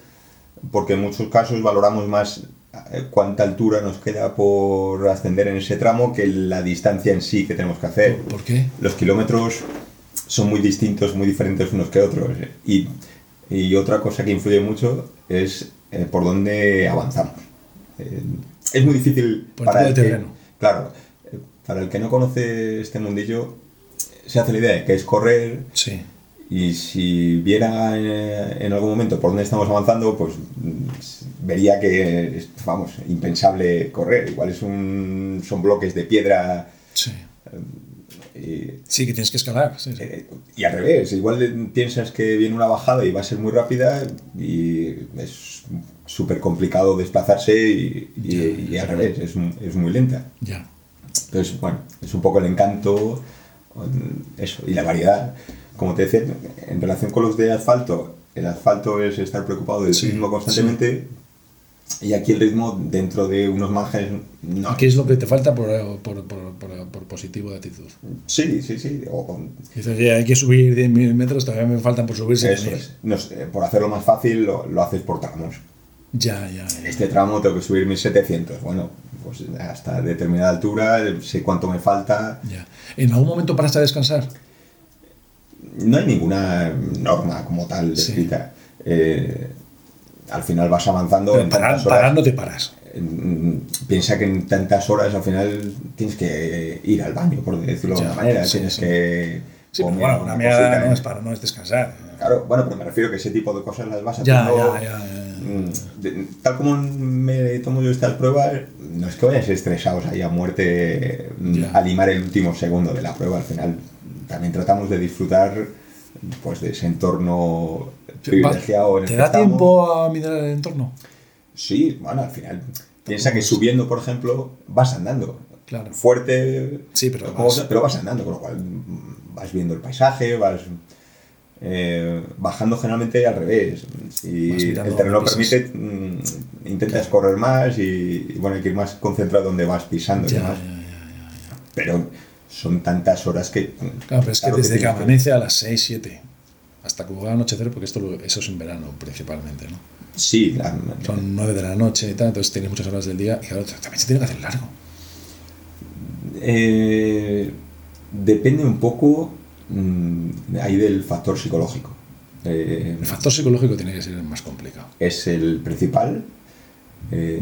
porque en muchos casos valoramos más eh, cuánta altura nos queda por ascender en ese tramo que la distancia en sí que tenemos que hacer. ¿Por qué? Los kilómetros son muy distintos, muy diferentes unos que otros. Y, y otra cosa que influye mucho es eh, por dónde avanzamos. Eh, es muy difícil Por el de el que- terreno. claro, eh, para el que no conoce este mundillo, se hace la idea de que es correr Sí. Y si viera eh, en algún momento por dónde estamos avanzando, pues mm, vería que es, vamos, impensable correr. Igual es un, son bloques de piedra Sí. y, Sí, que tienes que escalar. Sí, sí. eh, y al revés. Igual piensas que viene una bajada y va a ser muy rápida y es súper complicado desplazarse y, y- y al revés, es, es muy lenta. Ya. Entonces, bueno, es un poco el encanto eso, y la variedad. Como te decía, en relación con los de asfalto, el asfalto es estar preocupado del Sí, ritmo constantemente. Y aquí el ritmo dentro de unos márgenes no. ¿Qué es lo que te falta por, por, por, por- positivo de actitud? Sí, sí, sí. o Dices que hay que subir 10.000 metros, todavía me faltan por subirse. eso es. No sé, por hacerlo más fácil lo, lo haces por tramos. Ya, ya. En ya. este tramo tengo que subir 1700. Bueno, pues hasta determinada altura sé cuánto me falta. ya. ¿En algún momento paraste a descansar? No hay ninguna norma como tal Sí. descrita. Eh, al final vas avanzando Pero en parar, tantas horas. parar no te paras. Mm, Piensa que en tantas horas al final tienes que ir al baño, por decirlo de Ya, alguna manera. sí, tienes sí. que. Sí, pero bueno, una cosita, no ¿eh? es para, no es descansar. Claro, bueno, pero me refiero que ese tipo de cosas las vas Ya, haciendo. ya, ya, ya. mm, tal como me tomo yo estas pruebas, no es que vayas estresados ahí a muerte mm, Ya. a limar el último segundo de la prueba. Al final también tratamos de disfrutar pues de ese entorno privilegiado. en el ¿Te da estamos. tiempo a mirar el entorno? Sí, bueno, al final. Piensa que subiendo, por ejemplo, vas andando. Claro. Fuerte. Sí, pero vas- pero vas andando, con lo cual mm, vas viendo el paisaje, vas eh, bajando generalmente al revés. Si el terreno permite, mm, intentas correr más y, y, bueno, hay que ir más concentrado donde vas pisando. y Ya, demás. ya, ya. Pero son tantas horas que. Claro, pero es que desde que amanece a las 6, 7 hasta que va a anochecer, porque esto lo- eso es en verano principalmente, ¿no? Sí, la- Son 9 de la noche y tal, entonces tienes muchas horas del día y claro, también se tiene que hacer largo. Eh, depende un poco mm, ahí del factor psicológico. Eh, El factor psicológico tiene que ser el más complicado. es el principal. Eh,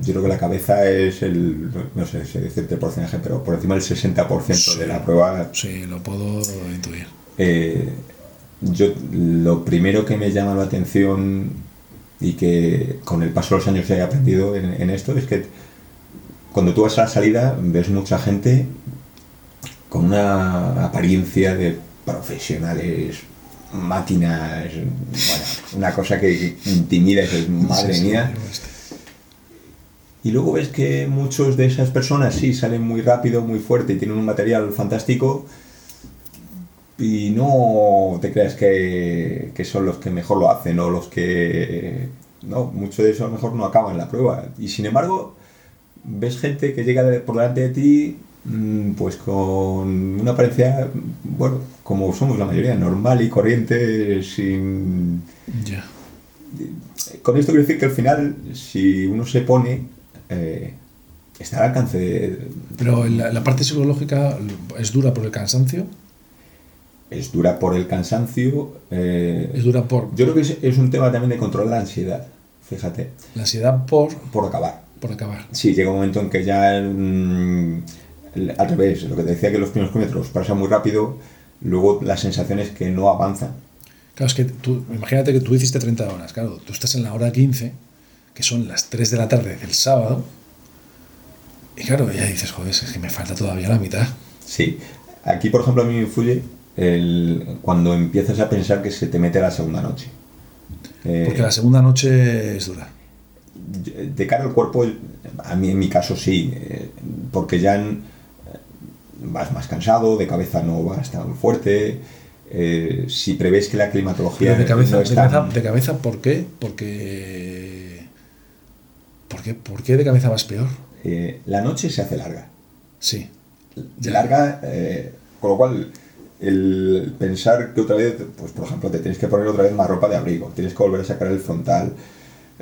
yo creo que la cabeza es el, no sé si decirte el porcentaje, pero por encima del 60% Sí. de la prueba. Sí, lo puedo intuir. Eh, yo lo primero que me llama la atención y que con el paso de los años he aprendido en, en esto es que cuando tú vas a la salida ves mucha gente con una apariencia de profesionales, máquinas, bueno, una cosa que intimida y dices, madre mía. Y luego ves que muchos de esas personas sí salen muy rápido, muy fuerte y tienen un material fantástico. Y no te creas que, que son los que mejor lo hacen o los que. No, mucho de eso a lo mejor no acaba en la prueba. Y sin embargo, ves gente que llega por delante de ti, mm, pues con una apariencia, bueno, como somos la mayoría, normal y corriente, sin. Ya. Con esto quiero decir que al final, si uno se pone, eh, está al alcance de, Pero la, la parte psicológica es dura por el cansancio, es dura por el cansancio. eh, es dura por yo creo que es, es un tema también de controlar la ansiedad, fíjate, la ansiedad por, por acabar. por acabar. Sí, llega un momento en que ya, mm, el- al revés, lo que te decía que los primeros kilómetros pasan muy rápido, luego la sensación es que no avanzan. Claro, es que tú, imagínate que tú hiciste 30 horas, claro, tú estás en la hora 15, que son las 3 de la tarde del sábado, y claro, ya dices, joder, es que me falta todavía la mitad. Sí, aquí por ejemplo a mí me influye el, cuando empiezas a pensar que se te mete la segunda noche. Eh, Porque la segunda noche es dura. de cara al cuerpo, a mí en mi caso sí, eh, porque ya en- vas más cansado, de cabeza no vas tan fuerte. eh, si prevés que la climatología Pero de cabeza, no de, es tan- cabeza, de cabeza, ¿por qué? Porque... ¿Por qué, ¿Por qué de cabeza vas peor? eh, la noche se hace larga. Sí. Ya. Larga, eh, con lo cual el pensar que otra vez, pues por ejemplo, te tienes que poner otra vez más ropa de abrigo, tienes que volver a sacar el frontal,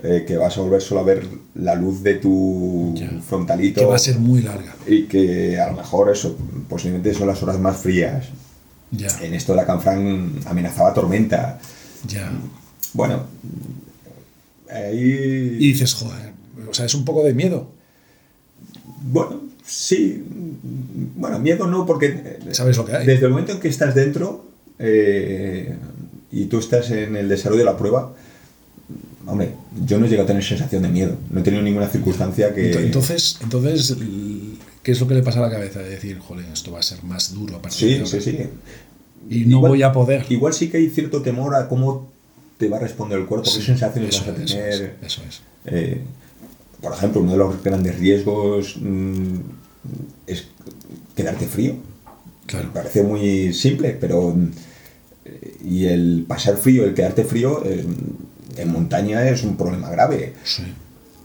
eh, que vas a volver solo a ver la luz de tu Ya. frontalito. Que va a ser muy larga. y que a lo mejor eso posiblemente son las horas más frías. Ya, En esto de la Canfrán amenazaba tormenta. ya. Bueno, ahí... Y dices, joder, o sea, es un poco de miedo. Bueno, sí. Bueno, miedo no, porque... eh, Sabes lo que hay. Desde el momento en que estás dentro eh, y tú estás en el desarrollo de la prueba, hombre, yo no he llegado a tener sensación de miedo. No he tenido ninguna circunstancia que... Ento- Entonces, entonces, ¿qué es lo que le pasa a la cabeza? De decir, joder, esto va a ser más duro a partir de Sí, ahora. sí, sí. Y no Igual- voy a poder. Igual sí que hay cierto temor a cómo te va a responder el cuerpo, Sí, qué sensaciones vas a tener. Eso es. eso es. Eh, por ejemplo, uno de los grandes riesgos mm, es quedarte frío. Claro. Parece muy simple, pero... eh, Y el pasar frío, el quedarte frío, eh, en montaña es un problema grave. Sí,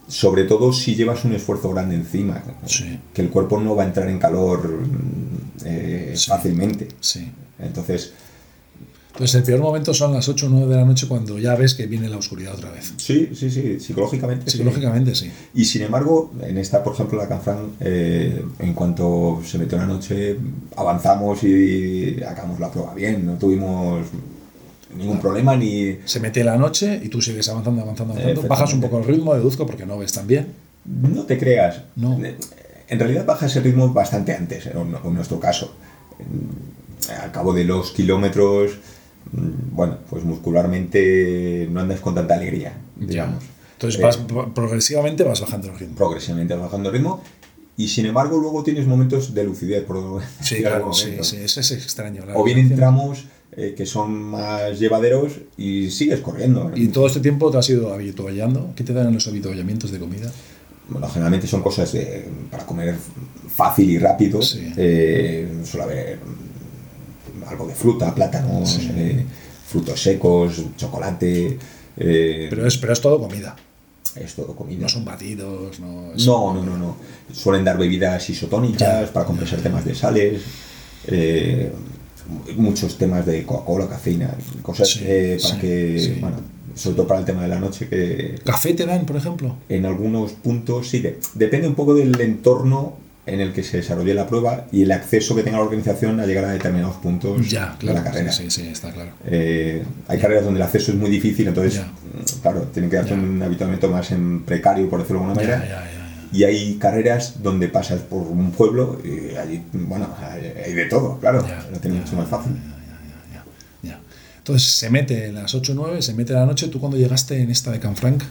Sobre todo si llevas un esfuerzo grande encima. Sí. Que el cuerpo no va a entrar en calor mm, eh, Sí. fácilmente. sí. Entonces, Entonces el peor momento son las 8 o 9 de la noche cuando ya ves que viene la oscuridad otra vez. sí, sí, sí, psicológicamente. Psicológicamente sí. Y sin embargo, en esta, por ejemplo, la Canfrán, eh, en cuanto se metió la noche, avanzamos y acabamos la prueba bien. No tuvimos ningún problema ni. Se mete la noche y tú sigues avanzando, avanzando, avanzando. Bajas un poco el ritmo, deduzco, porque no ves tan bien. No te creas. No. En realidad bajas el ritmo bastante antes, en, nuestro caso. Al cabo de los kilómetros, bueno, pues muscularmente no andas con tanta alegría, digamos. Entonces Eh, vas, progresivamente vas bajando el ritmo. progresivamente vas bajando el ritmo y sin embargo luego tienes momentos de lucidez por <laughs> Sí, claro, sí, sí, eso es extraño. o bien entramos eh, que son más llevaderos y sigues corriendo Y todo este tiempo te has ido habituallando. ¿Qué te dan los habituallamientos de comida? bueno, generalmente son cosas de- para comer fácil y rápido Sí. Eh, suele haber mm, algo de fruta plátanos Sí. eh, frutos secos chocolate eh, Pero es, pero es todo comida. es todo comida No son batidos, no. es- No, no, no, no. Suelen dar bebidas isotónicas para compensar temas de sales, eh, muchos temas de Coca-Cola, cafeína, cosas Sí, eh, para sí, que, sí. bueno, sobre todo para el tema de la noche, que ¿Café te dan, por ejemplo? en algunos puntos sí, de- depende un poco del entorno en el que se desarrolle la prueba y el acceso que tenga la organización a llegar a determinados puntos Ya, de la claro. carrera. Sí, sí, está claro. Eh, hay carreras donde el acceso es muy difícil, entonces, Ya. mm, claro, tienen que darte Ya. un habituamiento más en precario, por decirlo de alguna manera. ya. Y hay carreras donde pasas por un pueblo y allí, bueno, hay, de todo, claro, lo tienes mucho más fácil. Ya, ya. Entonces se mete en las 8 o 9, se mete la noche. ¿Tú cuando llegaste en esta de Canfranc?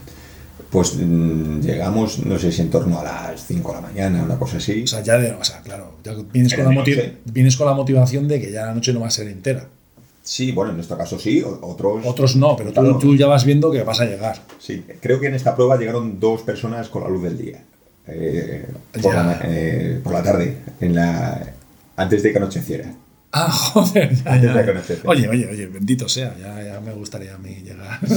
Pues mm, llegamos, no sé si en torno a las 5 de la mañana, una cosa así. O sea, ya de, o sea, claro, ya vienes con, la vienes con motivación de que ya la noche no va a ser entera. sí, bueno, en nuestro caso sí, otros... Otros no, pero tú, Claro. tú ya vas viendo que vas a llegar. Sí, creo que en esta prueba llegaron dos personas con la luz del día. eh, por, la, eh, por la tarde, en la, antes de que anocheciera. Ah, <laughs> joder. ya, Antes ya. de que anocheciera. Oye, oye, oye, bendito sea, ya, ya me gustaría a mí llegar. <laughs>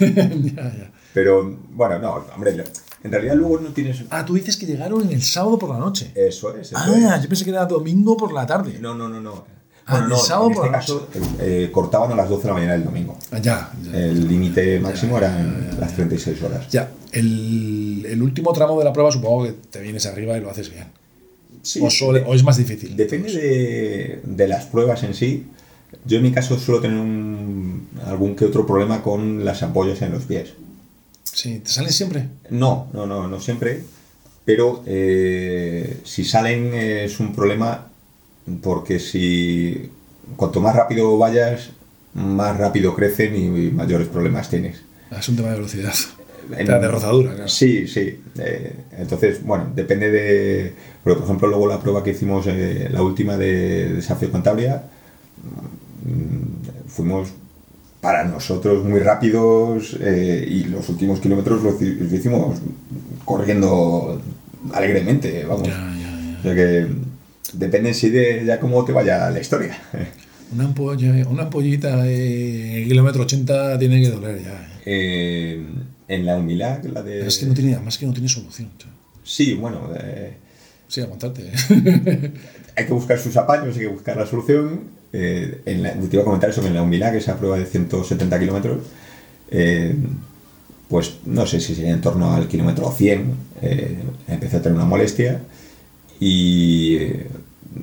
ya, ya. Pero bueno, no, hombre, en realidad luego no tienes... Ah, tú dices que llegaron el sábado por la noche. Eso es. eso Ah, es. yo pensé que era domingo por la tarde. No, no, no, no. Ah, Bueno, el no, sábado en por este la caso eh, cortaban a las 12 de la mañana del domingo. Ah, ya, ya. El límite máximo ya, eran las 36 horas. Ya, el, el último tramo de la prueba supongo que te vienes arriba y lo haces bien. Sí, o, o es más difícil. Depende de, de las pruebas en sí. Yo en mi caso suelo tener un- algún que otro problema con las ampollas en los pies. Sí, ¿te salen siempre? No, no, no, no siempre. Pero eh, si salen es un problema porque si cuanto más rápido vayas, más rápido crecen y mayores problemas tienes. Es un tema de velocidad. En- de rozadura, claro. Sí, sí. Eh, entonces, bueno, depende de. Pero, por ejemplo, luego la prueba que hicimos, eh, la última de Desafío Cantabria, mm, fuimos para nosotros muy rápidos eh, y los últimos kilómetros los, hi- los hicimos corriendo alegremente, vamos. Ya, ya, ya. O sea que depende en sí de ya cómo te vaya la historia. <laughs> Una ampolla, una ampollita en el kilómetro 80 tiene que doler ya. eh. Eh, en la Humilac, la de. Es que no tiene, además que no tiene solución. chaval. Sí, bueno. eh, Sí, aguantarte. ¿eh? <laughs> hay que buscar sus apaños, hay que buscar la solución. Eh, en la, te iba a comentar eso, que en la Humilá, que esa prueba de 170 kilómetros, eh, pues no sé si sería en torno al kilómetro 100, eh, empecé a tener una molestia y eh,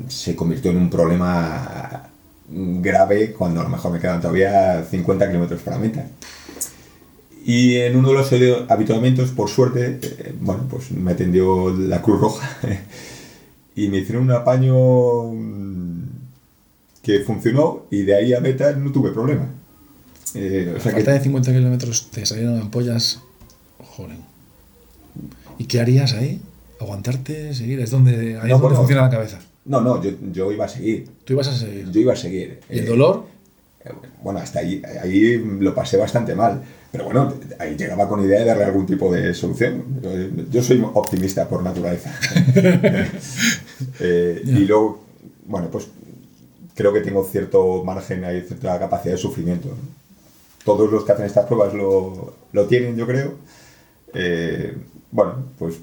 se convirtió en un problema grave cuando a lo mejor me quedan todavía 50 kilómetros para meta. Y en uno de los habituamientos, por suerte, bueno, pues me atendió la Cruz Roja <laughs> y me hicieron un apaño que funcionó y de ahí a meta no tuve problema. Eh, o sea falta de que, 50 kilómetros te salieron ampollas. Joder. ¿Y qué harías ahí? ¿Aguantarte? ¿Seguir? Es donde, ahí es No, donde bueno. funciona la cabeza. no, no, yo, yo iba a seguir. Tú ibas a seguir. Yo iba a seguir. ¿Y el Eh, dolor? eh, Bueno, hasta ahí, ahí lo pasé bastante mal. Pero bueno, ahí llegaba con idea de darle algún tipo de solución. Yo, soy optimista por naturaleza. <laughs> <laughs> Eh. Y luego, bueno, pues creo que tengo cierto margen, hay cierta capacidad de sufrimiento. ¿no? Todos los que hacen estas pruebas lo, lo tienen, yo creo. Eh, bueno, pues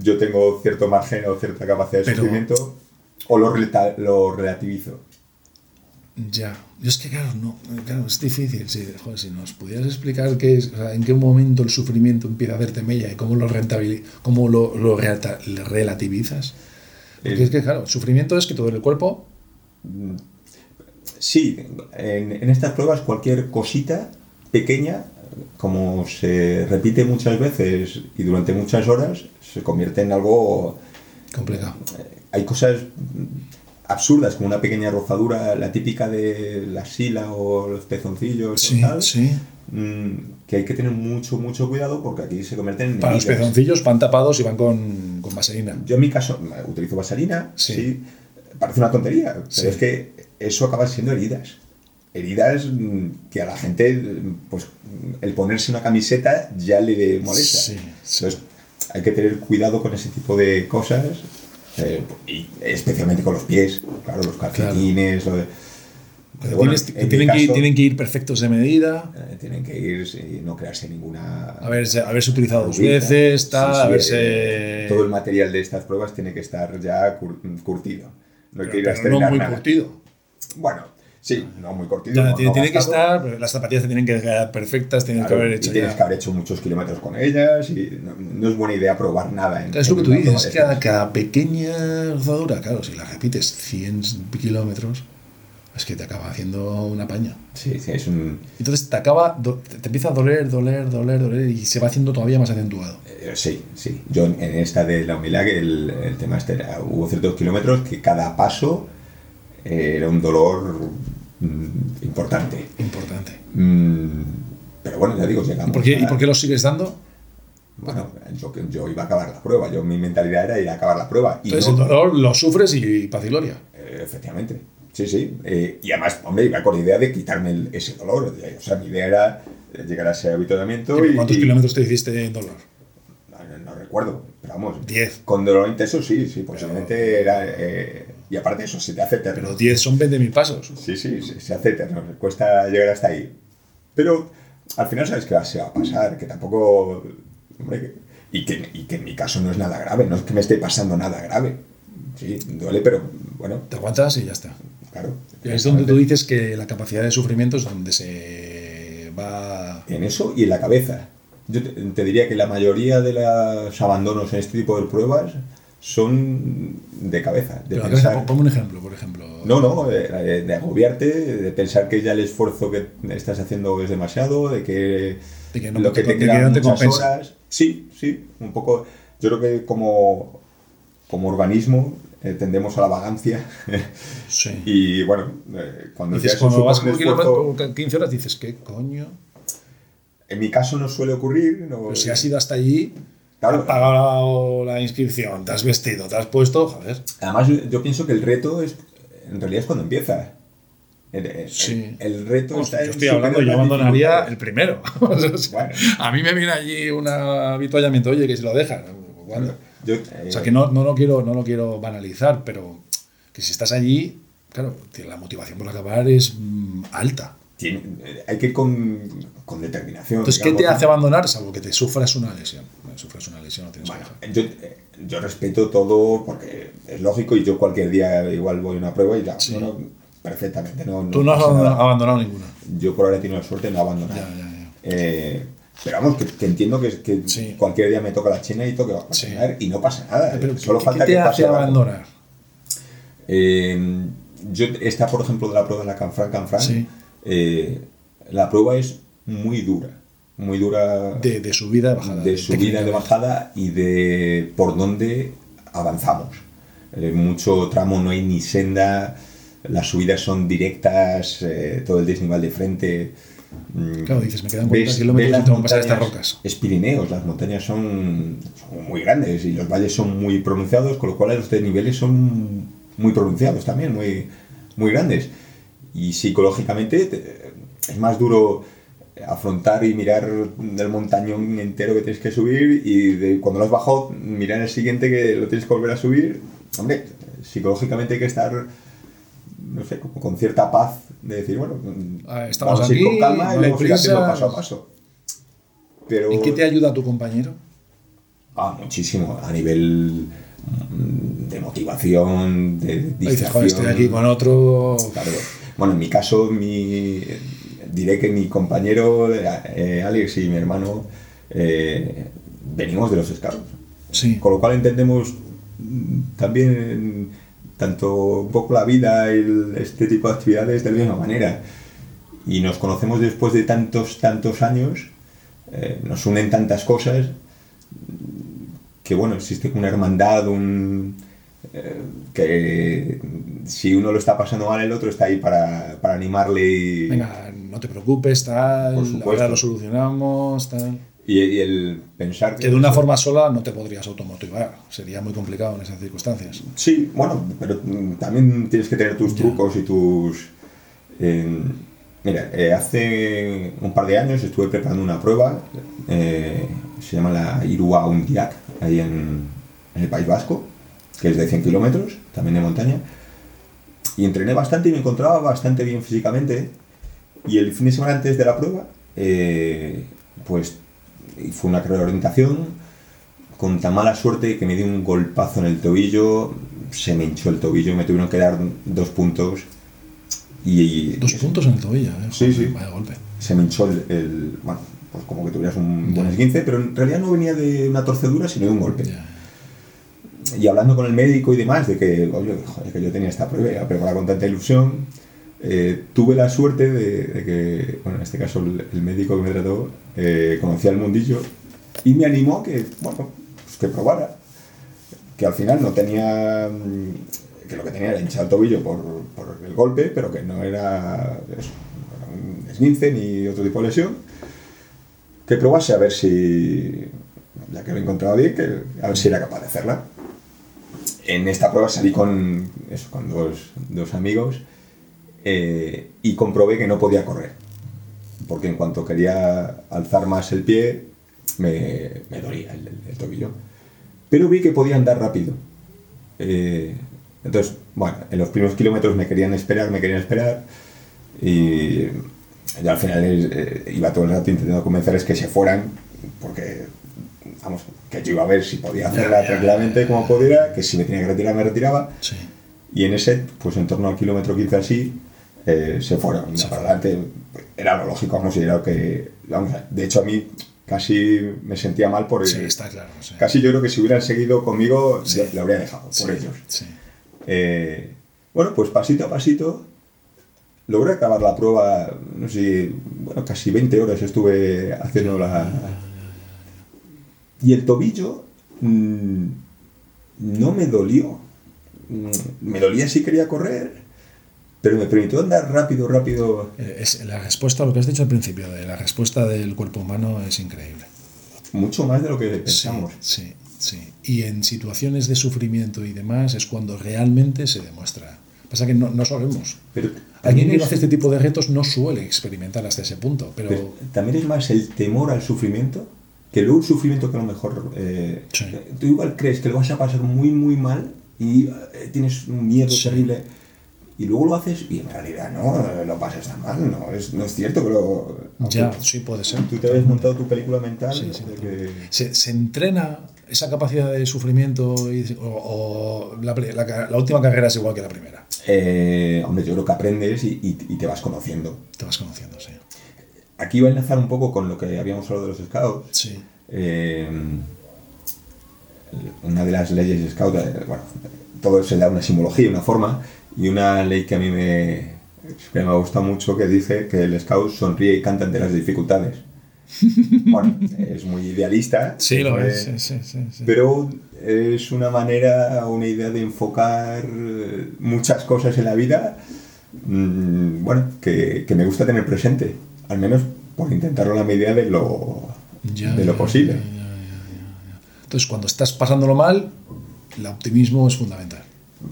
yo tengo cierto margen o cierta capacidad de Pero- sufrimiento o lo, lo relativizo. Ya, yo es que claro, no, claro, es difícil. Si, joder, si nos pudieras explicar qué es, o sea, en qué momento el sufrimiento empieza a hacerte mella y cómo lo cómo lo, lo relativizas. Porque El- es que claro, sufrimiento es que todo el cuerpo, Sí, en, en estas pruebas cualquier cosita pequeña, como se repite muchas veces y durante muchas horas, se convierte en algo... complicado. Hay cosas absurdas, como una pequeña rozadura, la típica de la sila o los pezoncillos, o Sí, tal, sí. mm, que hay que tener mucho, mucho cuidado porque aquí se convierten en Para los pezoncillos van tapados y van con, con vaselina. Yo en mi caso eh, utilizo vaselina, Sí. sí. Parece una tontería, pero Sí. es que eso acaba siendo heridas. Heridas mm, que a la gente, mm, pues mm, el ponerse una camiseta ya le molesta. Sí, sí. Entonces, hay que tener cuidado con ese tipo de cosas, eh, y especialmente con los pies, claro, los calcetines. pero bueno, que tienen, que ir, caso, tienen que ir perfectos de medida, eh, tienen que ir y no crearse ninguna. haberse, haberse utilizado dos veces, tal, Sí, sí, haberse... eh, todo el material de estas pruebas tiene que estar ya cur- curtido. No pero no muy nada. curtido. Bueno, sí, no muy curtido. No- tiene, que estar, las zapatillas te tienen que quedar perfectas, tienes Claro, que haber y hecho tienes ya- que haber hecho muchos kilómetros con ellas y no, es buena idea probar nada. En, Es lo que tú dices, cada pequeña rozadura, claro, si la repites 100 kilómetros, es que te acaba haciendo una paña. Sí, sí, es un... Entonces te acaba, te empieza a doler, doler, doler, doler y se va haciendo todavía más acentuado. eh, Sí, sí. Yo en esta de la humildad, que el, el tema este era, hubo ciertos kilómetros que cada paso eh, era un dolor mm, importante. Importante. Mm, pero bueno, ya digo, ¿Y llegamos por qué, a- y por qué lo sigues dando? Bueno, yo, yo iba a acabar la prueba, yo mi mentalidad era ir a acabar la prueba. Y Entonces no- el dolor lo sufres y paz y gloria. Eh, efectivamente, sí, sí. Eh, y además, hombre, iba con la idea de quitarme el- ese dolor. O sea, mi idea era llegar a ese avituallamiento y... ¿Cuántos y- kilómetros te hiciste en dolor? No, recuerdo, pero vamos. Diez. Con dolor intenso, sí, sí, posiblemente era... eh, y aparte eso, se te hace eterno. Pero 10 son 20.000 pasos. Sí, sí, se, se hace eterno. Cuesta llegar hasta ahí. Pero al final sabes que se va a pasar, que tampoco... Hombre, y, que, y que en mi caso no es nada grave, no es que me esté pasando nada grave. Sí, duele, pero bueno, Te aguantas y ya está. Claro. Es donde tú dices que la capacidad de sufrimiento es donde se va... En eso y en la cabeza. Yo te, te diría que la mayoría de los abandonos en este tipo de pruebas son de cabeza. De Pero cabeza, pensar, ponme un ejemplo, por ejemplo. no, no, de, de agobiarte, de pensar que ya el esfuerzo que estás haciendo es demasiado, de que, De que no lo que te- te que quedan te horas. Sí, sí, un poco. Yo creo que como, como organismo eh, tendemos a la vagancia. Sí. <laughs> y bueno, eh, cuando Dices, cuando vas un esfuerzo- kilómetro, 15 horas, dices, ¿qué coño? en mi caso no suele ocurrir. No, Pero si has ido hasta allí, Claro. has pagado la inscripción, te has vestido, te has puesto, joder. Además, yo- yo pienso que el reto es, en realidad es cuando empieza. El, el- Sí. el reto Vamos, está yo estoy hablando, yo abandonaría el primero. <laughs> O sea, Bueno. A mí me viene allí un avituallamiento, oye, que si lo dejan. ¿cuándo? Yo, O eh, sea, que no, no, lo quiero, no lo quiero banalizar, pero que si estás allí, claro, la motivación por acabar es mm, alta. tiene- eh, hay que ir con, con determinación. Entonces, ¿qué te ¿no? hace abandonar? Salvo que te sufras una lesión. Bueno, sufras una lesión, no tienes Bueno, que yo, eh, yo respeto todo porque es lógico y yo cualquier día igual voy a una prueba y ya, Sí. bueno, perfectamente. No, Tú no has pasa nada. abandonado, abandonado ninguna. Yo por ahora he tenido la suerte de no abandonar. Ya, ya, ya. Eh, pero vamos, que, que entiendo que, que Sí. cualquier día me toca la china y tengo que Sí. y no pasa nada. Pero, Solo ¿qué, falta qué te que hace abandonar? Eh, yo, esta, por ejemplo, de la prueba de la Canfranc Canfranc, Sí. eh, la prueba es muy dura. Muy dura De, de subida, de bajada. de subida, de bajada y de por dónde avanzamos. En mucho tramo no hay ni senda, las subidas son directas, eh, todo el desnivel de frente. Mm, Claro, dices, me quedan 40 ves- kilómetros y tengo que pasar estas rocas. Es Pirineos, las montañas son, son muy grandes y los valles son muy pronunciados, con lo cual los desniveles son muy pronunciados también, muy, muy grandes. Y psicológicamente te- es más duro afrontar y mirar el montañón entero que tienes que subir y de, cuando lo has bajado mirar el siguiente que lo tienes que volver a subir. Hombre, psicológicamente hay que estar no sé, como con cierta paz de decir, bueno, Ah, estamos vamos a ir con calma y vamos a ir haciendo paso a paso. Pero, ¿En qué te ayuda tu compañero? Ah, muchísimo, a nivel mm, de motivación, de Dices, joder, estoy distracción. aquí con otro. Claro. Bueno, en mi caso, mi, diré que mi compañero eh, Alex y mi hermano eh, venimos de los scouts. Sí. Con lo cual entendemos mm, también tanto un poco la vida y el- este tipo de actividades de la misma manera. Y nos conocemos después de tantos, tantos años, eh, nos unen tantas cosas, que bueno, existe una hermandad, un, eh, que si uno lo está pasando mal, el otro está ahí para, para animarle y, Venga, no te preocupes, tal. Ahora lo solucionamos, tal. Y, y el pensar Que de una forma sola no te podrías automotivar. Sería muy complicado en esas circunstancias. Sí, bueno, pero también tienes que tener tus trucos y tus... eh, mira, eh, hace un par de años estuve preparando una prueba, eh, se llama la Irua Undiac, ahí en, en el País Vasco, que es de 100 kilómetros, también de montaña, y entrené bastante y me encontraba bastante bien físicamente, y el fin de semana antes de la prueba, eh, pues y fue una carrera de orientación, con tan mala suerte que me di un golpazo en el tobillo, se me hinchó el tobillo, me tuvieron que dar dos puntos y Dos puntos en el tobillo, ¿eh? Sí, sí. Vaya golpe. se me hinchó el, el- bueno, pues como que tuvieras un buen esguince, pero en realidad no venía de una torcedura, sino de un golpe. Ya. Y hablando con el médico y demás, de que, oye, joder, que yo tenía esta prueba, preparada con tanta ilusión, eh, tuve la suerte de, de que, bueno, en este caso el, el médico que me trató eh, conocía el mundillo y me animó que, bueno, pues que probara. Que al final no tenía, mm, que lo que tenía era hinchado el tobillo por, por el golpe, pero que no era, eso, un esguince ni otro tipo de lesión. Que probase a ver si, ya que lo encontraba bien, que a ver si era capaz de hacerla en esta prueba salí con, eso, con dos, dos amigos eh, y comprobé que no podía correr. Porque en cuanto quería alzar más el pie, me, me dolía el, el- el tobillo. Pero vi que podía andar rápido. Eh, entonces, bueno, en los primeros kilómetros me querían esperar, me querían esperar. Y yo al final eh, iba todo el rato intentando convencerles que se fueran, porque, vamos, que yo iba a ver si podía hacerla tranquilamente como pudiera, que si me tenía que retirar, me retiraba. Sí. Y en ese, pues en torno al kilómetro 15 así, eh, se fueron Se fueron. adelante. Era lo lógico, lo que, vamos, de hecho a mí casi me sentía mal por Sí, está claro. sí. Casi yo creo que si hubieran seguido conmigo, Sí. lo habría dejado por ellos. Eh, bueno, pues pasito a pasito logré acabar la prueba, no sé, bueno, casi 20 horas estuve haciendo la... Y el tobillo mm, no me dolió. Mm, Me dolía si quería correr, pero me permitió andar rápido, rápido. Eh, Es, la respuesta a lo que has dicho al principio, de la respuesta del cuerpo humano es increíble. Mucho más de lo que Sí, pensamos. sí, sí. Y en situaciones de sufrimiento y demás es cuando realmente se demuestra. Pasa que no, no sabemos. Pero Alguien que no hace este tipo de retos no suele experimentar hasta ese punto, pero, Pero también es más el temor al sufrimiento que luego un sufrimiento que a lo mejor eh, Sí. tú igual crees que lo vas a pasar muy muy mal y eh, tienes un miedo Sí. terrible y luego lo haces y en realidad no eh, lo pasas tan mal no es, no es cierto que lo ya, sí puede ser. tú te habías montado tu película mental Sí, sí, de sí. que- ¿Se, se entrena esa capacidad de sufrimiento y- o, o la, la última carrera es igual que la primera? eh, hombre yo creo que aprendes y, y- y te vas conociendo Te vas conociendo, sí. aquí iba a enlazar un poco con lo que habíamos hablado de los scouts Sí, Eh, una de las leyes scout, eh, bueno, todo se da una simbología, una forma, y una ley que a mí me, que me gusta mucho que dice que el scout sonríe y canta ante las dificultades. <laughs> Bueno, es muy idealista. sí lo eh, es. Sí, sí, sí. Pero es una manera, una idea de enfocar eh, muchas cosas en la vida, mm, bueno, que, que me gusta tener presente, al menos por intentarlo en la medida de lo, Ya, de lo posible. ya, ya. Entonces, cuando estás pasándolo mal, el optimismo es fundamental.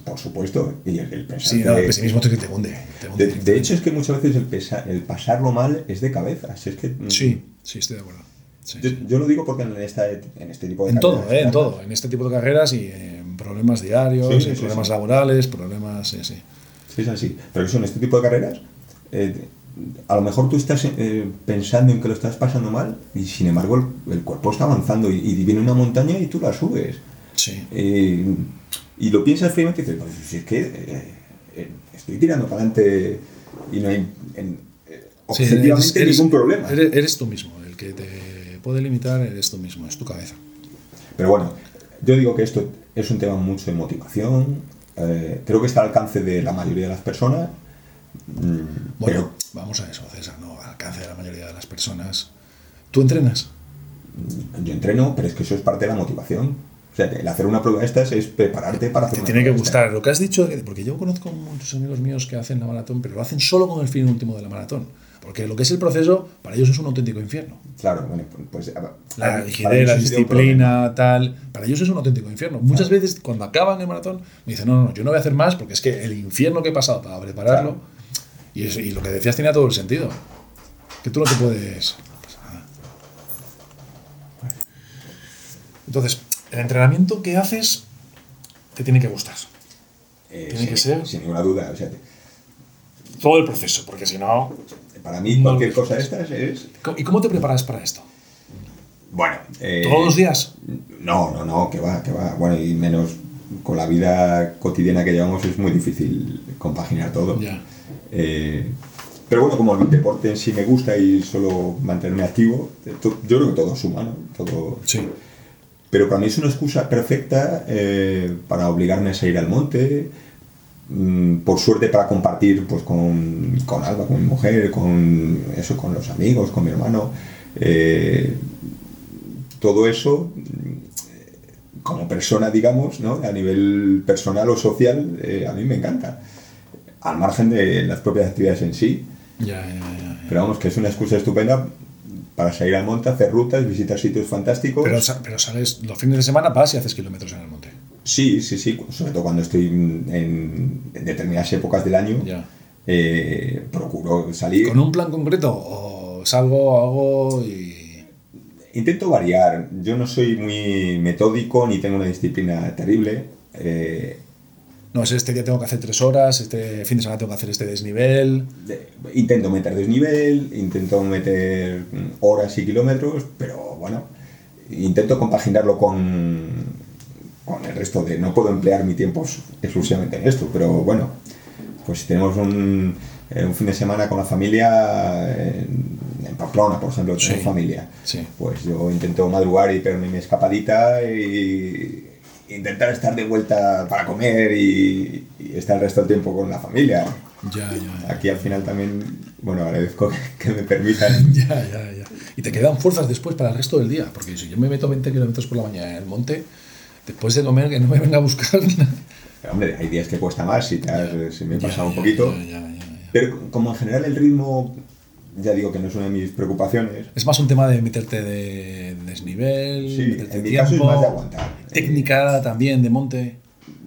Por supuesto, y el, pensar Sí, que- no, el pesimismo te, te hunde. te hunde de, de hecho, es que muchas veces el, pesa- el pasarlo mal es de cabeza. si es que, Sí, sí, estoy de acuerdo. Sí, Yo, sí. yo lo digo porque en, esta, en este tipo de En todo, carreras, eh, en todo. En este tipo de carreras y en problemas diarios, Sí, sí, en sí, problemas sí. laborales, problemas. Sí, sí. Es así. Pero eso en este tipo de carreras, eh, a lo mejor tú estás eh, pensando en que lo estás pasando mal y sin embargo el, el cuerpo está avanzando y, y viene una montaña y tú la subes. Sí. Eh, y lo piensas fríamente y dices, pues si es que eh, eh, estoy tirando para adelante y no hay en- Sí, objetivamente eres- ningún problema. Eres, eres tú mismo, el que te puede limitar eres tú mismo, es tu cabeza. Pero bueno, yo digo que esto es un tema mucho de motivación. creo que está al alcance de la mayoría de las personas. Mm, Bueno, vamos a eso, César, no al alcance de la mayoría de las personas. ¿Tú entrenas? pero yo entreno, pero es que eso es parte de la motivación. O sea, el hacer una prueba de estas es prepararte para hacer Te una tiene que prueba gustar. Lo que has dicho, porque yo conozco muchos amigos míos que hacen la maratón, pero lo hacen solo con el fin último de la maratón. Porque lo que es el proceso, para ellos es un auténtico infierno. Claro, bueno, pues... La rigidez, la disciplina, tal. Para ellos es un auténtico infierno. Muchas veces, cuando acaban el maratón, me dicen: No, no, yo no voy a hacer más porque es que el infierno que he pasado para prepararlo. Claro. Y, eso- y lo que decías tenía todo el sentido. Que tú no te puedes. Entonces, el entrenamiento que haces te tiene que gustar. Eh, Tiene sin- que ser. Sin ninguna duda. O sea, Todo el proceso, porque si no. para mí No cualquier cosa de estas es... ¿Y cómo te preparas para esto? Bueno... eh, ¿Todos los días? No, no, no, que va, que va. Bueno, y menos con la vida cotidiana que llevamos es muy difícil compaginar todo. Ya. Eh, pero bueno, como el deporte en sí me gusta y solo mantenerme activo, yo creo que todo suma, ¿no? Todo, Sí. pero para mí es una excusa perfecta eh, para obligarme a salir al monte, mm, por suerte para compartir pues, con, con Alba, con mi mujer, con eso, con los amigos, con mi hermano. eh, todo eso, mm, como persona, digamos, ¿no? a nivel personal o social, eh, a mí me encanta. Al margen de las propias actividades en sí. Ya, ya, ya. Pero vamos, que es una excusa estupenda para salir al monte, hacer rutas, visitar sitios fantásticos. Pero, pero sales los fines de semana, vas y haces kilómetros en el monte. Sí, sí, sí, sobre todo cuando estoy en, en determinadas épocas del año, Ya. eh, procuro salir. ¿Con un plan concreto? ¿O salgo, hago y.? Intento variar, yo no soy muy metódico ni tengo una disciplina terrible. eh, No, es este día tengo que hacer tres horas, este fin de semana tengo que hacer este desnivel. de- intento meter desnivel, intento meter mm, horas y kilómetros, pero bueno, intento compaginarlo con, con el resto de... No puedo emplear mi tiempo exclusivamente en esto, pero bueno, pues si tenemos un, eh, un fin de semana con la familia en, en Pamplona, por ejemplo, tengo Sí, familia, sí. pues yo intento madrugar y pegarme mi escapadita y intentar estar de vuelta para comer y, y estar el resto del tiempo con la familia. Ya, ya, ya. Aquí al final también, bueno, agradezco que me permitan. <laughs> Ya, ya, ya. Y te quedan fuerzas después para el resto del día. Porque si yo me meto 20 kilómetros por la mañana en el monte, después de comer, que no me venga a buscar. <laughs> Pero, hombre, hay días que cuesta más si, te has- si me he pasado un poquito. ya, ya, ya, ya. Pero como en general el ritmo, ya digo que no es una de mis preocupaciones. Es más un tema de meterte de desnivel, Sí, meterte en mi tiempo, caso es más de aguantar. técnica también de monte,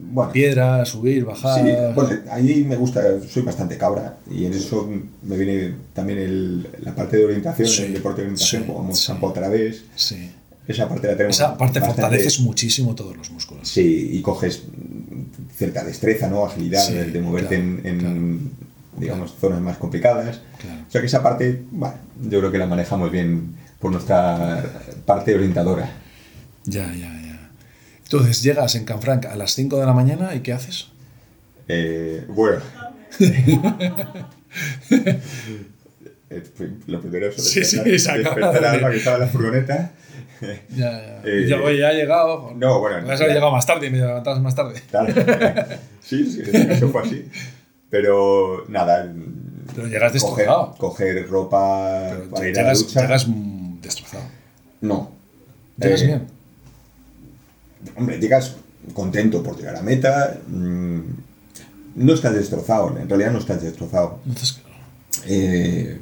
Bueno, piedra, subir, bajar. sí, bueno, ahí me gusta, soy bastante cabra y en eso me viene también el- la parte de orientación, Sí, el deporte de orientación, sí, como campo otra vez. Sí. Esa parte la tenemos. Esa parte bastante- fortaleces muchísimo todos los músculos. Sí, y coges cierta destreza, ¿no? Agilidad de, de moverte claro, en, en, claro. Digamos, zonas más complicadas. Claro. O sea que esa parte, bueno, yo creo que la manejamos bien por nuestra parte orientadora. Ya, ya, ya. Entonces llegas en Canfranc a las 5 de la mañana y ¿qué haces? Eh, bueno. Eh, pues, Lo primero es Sí, sí, despertar- de- a Alba, que estaba en la furgoneta. Ya, ya. <laughs> Eh, ya, oye, ya he llegado. no, bueno, ya- haber llegado más tarde y me levantabas más tarde. Tal. Sí, sí, caso fue así. <laughs> Pero nada. Pero llegas destrozado. coger ropa Pero para ir a la llegas, ducha. llegas destrozado. No. ¿Llegas Eh, bien? Hombre, llegas contento por llegar a meta. mm, no estás destrozado, en realidad no estás destrozado. Entonces, Eh,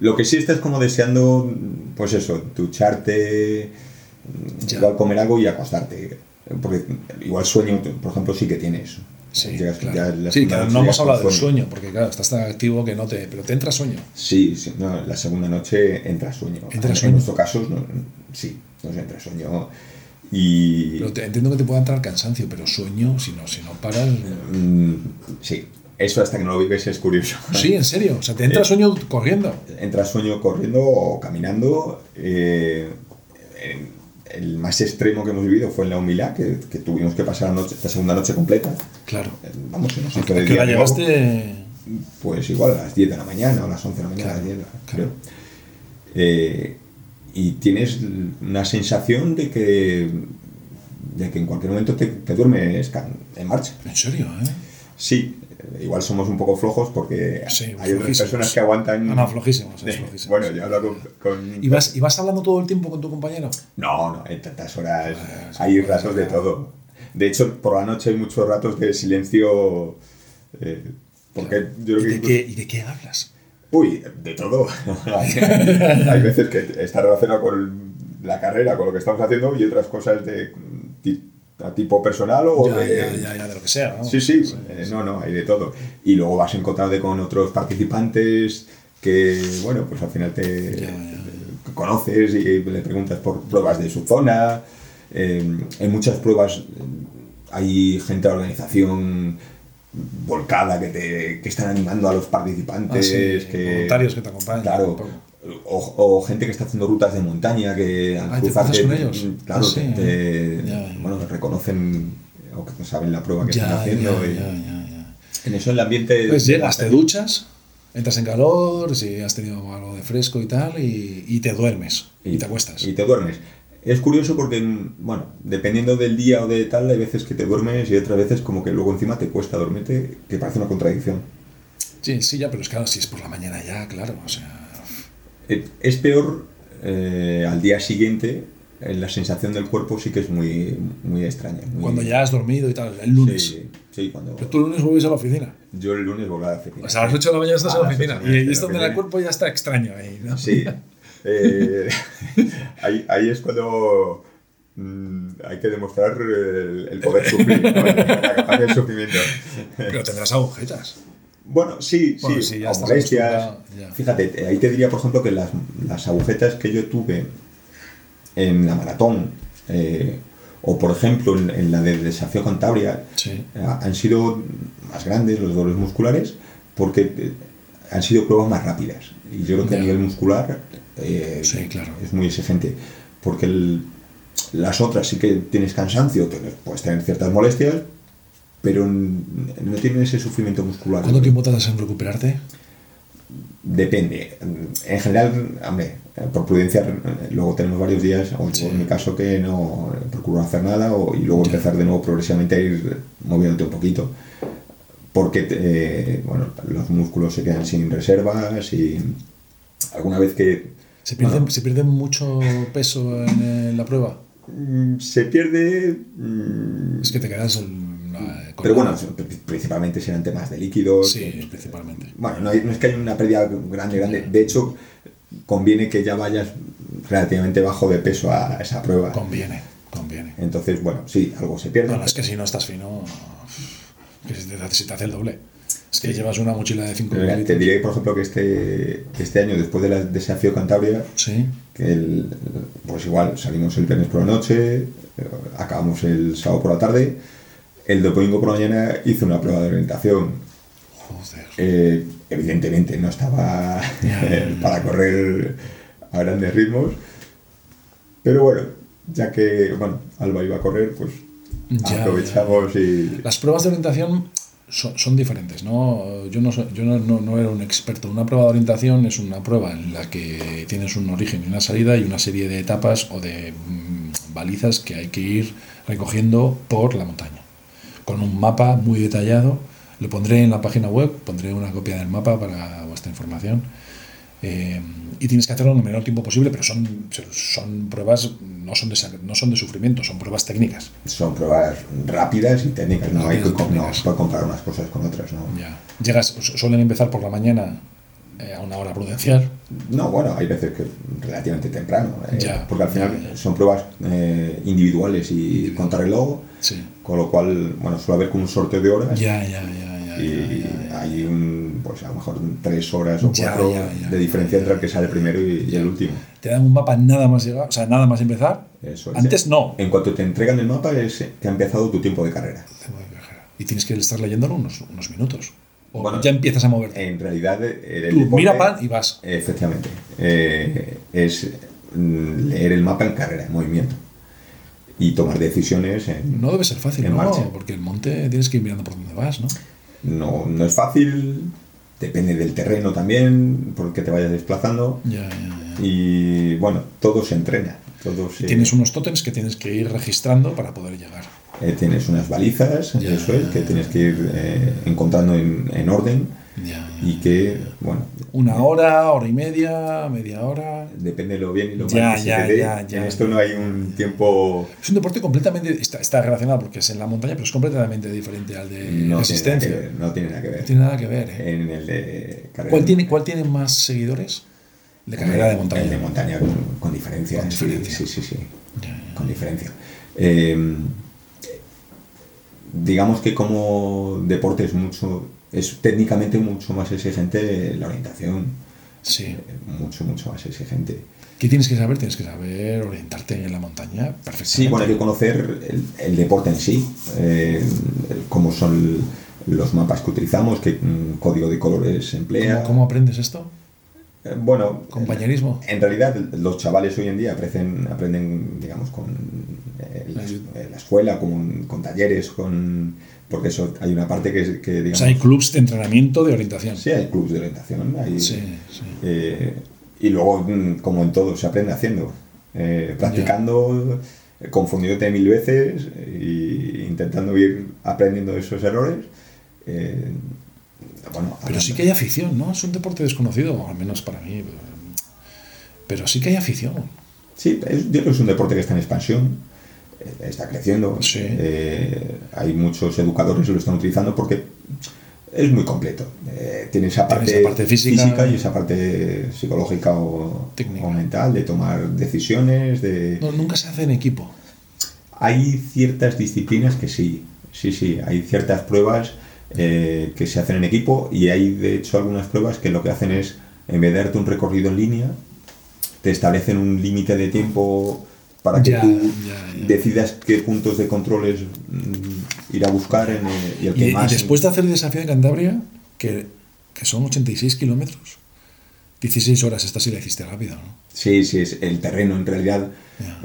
lo que sí estás como deseando, pues eso, ducharte, Ya. igual comer algo y acostarte. Porque igual sueño, por ejemplo, sí que tienes. Sí, Llegas- claro. ya sí, claro, no hemos hablado del sueño, porque claro, estás tan activo que no te... Pero te entra sueño. Sí, sí, no, la segunda noche entra sueño. Entra en, sueño. en nuestro caso, no- sí, nos entra sueño. Y Pero te- entiendo que te pueda entrar cansancio, pero sueño, si no, si no paras... mm, sí, Eso hasta que no lo vives es curioso. Sí, en serio. O sea, te entra sueño corriendo. Entra sueño corriendo o caminando. eh, en- el más extremo que hemos vivido fue en la humildad, que, que tuvimos que pasar la, noche, la segunda noche completa. Claro. Eh, Vamos, los ¿A de qué nuevo. llegaste? Pues igual a las 10 de la mañana o a las 11 de la mañana, a las 10, creo. Eh, y tienes una sensación de que, de que en cualquier momento te, te duermes en marcha. En serio, ¿eh? Sí, igual somos un poco flojos porque Sí, hay otras personas que aguantan. No, no, flojísimos, flojísimos. Bueno, yo he hablado con. con- ¿Y vas, ¿Y vas hablando todo el tiempo con tu compañero? No, no, en tantas horas Pues, hay ratos de todo. De hecho, por la noche hay muchos ratos de silencio. eh, porque yo ¿Y creo que. de, qué, ¿Y de qué hablas? Uy, de todo. <laughs> hay, veces que está relacionado con la carrera, con lo que estamos haciendo, y otras cosas de a tipo personal o Ya, de. ya, ya, ya, de lo que sea. ¿no? Sí, sí, eh, no, no, hay de todo. Y luego vas encontrando con otros participantes que, bueno, pues al final te conoces y le preguntas por pruebas de su zona. Eh, en muchas pruebas eh, hay gente de organización volcada que, te, que están animando a los participantes. Ah, sí, que, voluntarios que te acompañan, Claro. O, o gente que está haciendo rutas de montaña que al Ah, ¿te cruzarte, cruzas con ellos? claro, sí, te- te- ya, ya. bueno, reconocen o que saben la prueba que están Ya, haciendo. ya, y- en eso el ambiente... Pues llegas, te duchas, entras en calor, si has tenido algo de fresco y tal, y, y te duermes. Y, te acuestas. Y te duermes. Es curioso porque, bueno, dependiendo del día o de tal, hay veces que te duermes y otras veces como que luego encima te cuesta dormirte, que parece una contradicción. Sí, sí, ya, pero es claro, si es por la mañana ya, claro. O sea, Es peor eh, al día siguiente, eh, la sensación del cuerpo sí que es muy, muy extraña. muy- cuando ya has dormido y tal, el lunes. Sí, sí, cuando... Pero tú el lunes vuelves a la oficina. Yo el lunes volví a la oficina. O sea, a las 8 de la mañana estás A en la oficina. Y, y es donde el cuerpo ya está extraño ahí, ¿no? Sí. Eh, <laughs> ahí, ahí es cuando mm, hay que demostrar el, el poder sufrir, ¿no? la capacidad de sufrimiento. Pero tendrás agujetas. Bueno, sí, Bueno, sí, sí, ya o estás molestias. acostumbrado, ya. Fíjate, eh, ahí te diría, por ejemplo, que las, las agujetas que yo tuve en la maratón, eh, o por ejemplo en, en la del desafío Cantabria, Sí. eh, han sido más grandes los dolores musculares porque han sido pruebas más rápidas. Y yo creo que a Ya. nivel muscular eh, Sí, claro. es muy exigente. Porque el- las otras sí que tienes cansancio, tienes- puedes tener ciertas molestias, pero no tienes ese sufrimiento muscular. ¿Cuánto tiempo tardas en recuperarte? Depende. En general, hombre, por prudencia, luego tenemos varios días, o Sí. en mi caso que no procuro no hacer nada, o, y luego empezar de nuevo progresivamente a ir moviéndote un poquito. Porque, eh, bueno, los músculos se quedan sin reservas y alguna vez que ¿Se pierde, bueno, ¿se pierde mucho peso en, eh, la prueba? mm, se pierde... mm, Es que te quedas. en con pero bueno, pri- principalmente serán temas de líquidos. Sí, principalmente. Bueno, no, hay- no es que haya una pérdida grande, grande. De hecho, conviene que ya vayas relativamente bajo de peso a esa prueba. Conviene, conviene. Entonces, bueno, sí, algo se pierde. Bueno, es que si no estás fino, que se te, se te hace el doble. Es que llevas una mochila de 5 Pero mira, te litros. diré, por ejemplo, que este, que este año, después del desafío Cantabria, Sí, que el- pues igual salimos el viernes por la noche, eh, acabamos el sábado por la tarde, el domingo por la mañana hice una prueba de orientación. joder. Eh, evidentemente no estaba <laughs> para correr a grandes ritmos, pero bueno, ya que bueno, Alba iba a correr, pues Ya, aprovechamos y Las pruebas de orientación son, son diferentes, ¿no? Yo, no, soy- yo no, no- no era un experto. Una prueba de orientación es una prueba en la que tienes un origen y una salida y una serie de etapas o de mm, balizas que hay que ir recogiendo por la montaña. Con un mapa muy detallado. Lo pondré en la página web, pondré una copia del mapa para vuestra información. Eh, y tienes que hacerlo en el menor tiempo posible, pero son, son pruebas, no son, de, no son de sufrimiento, son pruebas técnicas. son pruebas rápidas y técnicas, no hay que no comparar unas cosas con otras, ¿no? Ya. Llegas, su- suelen empezar por la mañana eh, a una hora prudencial. No, bueno, hay veces que relativamente temprano, eh, Ya, porque al final ya, ya. son pruebas eh, individuales y contrarreloj, Sí. con lo cual, bueno, suele haber como un sorteo de horas Ya, ya, ya, ya. y hay un, pues a lo mejor tres horas o cuatro de diferencia entre el que sale primero y, y el último. Te dan un mapa nada más llegar, o sea, nada más empezar. Eso. Antes no. En cuanto te entregan el mapa es que ha empezado tu tiempo de carrera. Y tienes que estar leyéndolo unos, unos minutos. O Bueno, ya empiezas a moverte. En realidad, eh, el Tú deporte- mira pan y vas. Efectivamente. Eh, es mm, leer el mapa en carrera, en movimiento. Y tomar decisiones en, No debe ser fácil, En ¿no? marcha. Porque el monte tienes que ir mirando por dónde vas, ¿no? No, no es fácil, depende del terreno también, por el que te vayas desplazando. Ya, ya, ya. Y bueno, todo se entrena. Todo se, Tienes unos tótems que tienes que ir registrando para poder llegar. Eh, tienes unas balizas, Ya. eso es, que tienes que ir eh, encontrando en, en orden Ya, ya. y que, bueno, Una hora, hora y media, media hora. depende de lo bien y lo mal Ya, que se ya, te dé. ya, ya. En esto no hay un tiempo... Es un deporte completamente. Está, está relacionado porque es en la montaña, pero es completamente diferente al de No tiene, resistencia. ver, no tiene nada que ver. No tiene nada que ver, ¿eh? En el de carrera. ¿Cuál tiene, ¿Cuál tiene más seguidores? De carrera de montaña. El de montaña con, con diferencia. Con sí, diferencia. Sí, sí, sí. Ya, ya. Con diferencia. Eh, digamos que como deporte es mucho, es técnicamente mucho más exigente la orientación, Sí. eh, mucho, mucho más exigente. ¿Qué tienes que saber? Tienes que saber orientarte en la montaña perfectamente. Sí, bueno, hay que conocer el, el deporte en sí, eh, cómo son los mapas que utilizamos, qué mm, código de colores se emplea. ¿Cómo, cómo aprendes esto? Eh, Bueno, Compañerismo. En realidad, los chavales hoy en día aprenden, aprenden digamos, con la, la escuela, con, con talleres, con porque eso hay una parte que, que O digamos, sea, hay clubs de entrenamiento de orientación. sí, hay clubs de orientación, hay, Sí, sí. eh, y luego, mm, como en todo, se aprende haciendo, eh, practicando, confundiéndote mil veces e intentando ir aprendiendo de esos errores. eh, bueno, Pero sí que hay afición, ¿no? Es un deporte desconocido, al menos para mí. Pero sí que hay afición. Sí, es, yo creo que es un deporte que está en expansión, está creciendo. Sí. eh, hay muchos educadores que lo están utilizando porque es muy completo. Eh, tiene esa Tiene parte, esa parte física. y esa parte psicológica o, mental de tomar decisiones. De... No, nunca se hace en equipo. Hay ciertas disciplinas que sí, sí, sí. Hay ciertas pruebas eh, que se hacen en equipo y hay de hecho algunas pruebas que lo que hacen es, en vez de darte un recorrido en línea, te establecen un límite de tiempo para que Ya, tú ya, ya. decidas qué puntos de controles mm, ir a buscar en el, y el que Y, y más. después de hacer el desafío de Cantabria, que, que son 86 kilómetros, 16 horas, esta sí la hiciste rápido, ¿no? Sí, sí, es el terreno en realidad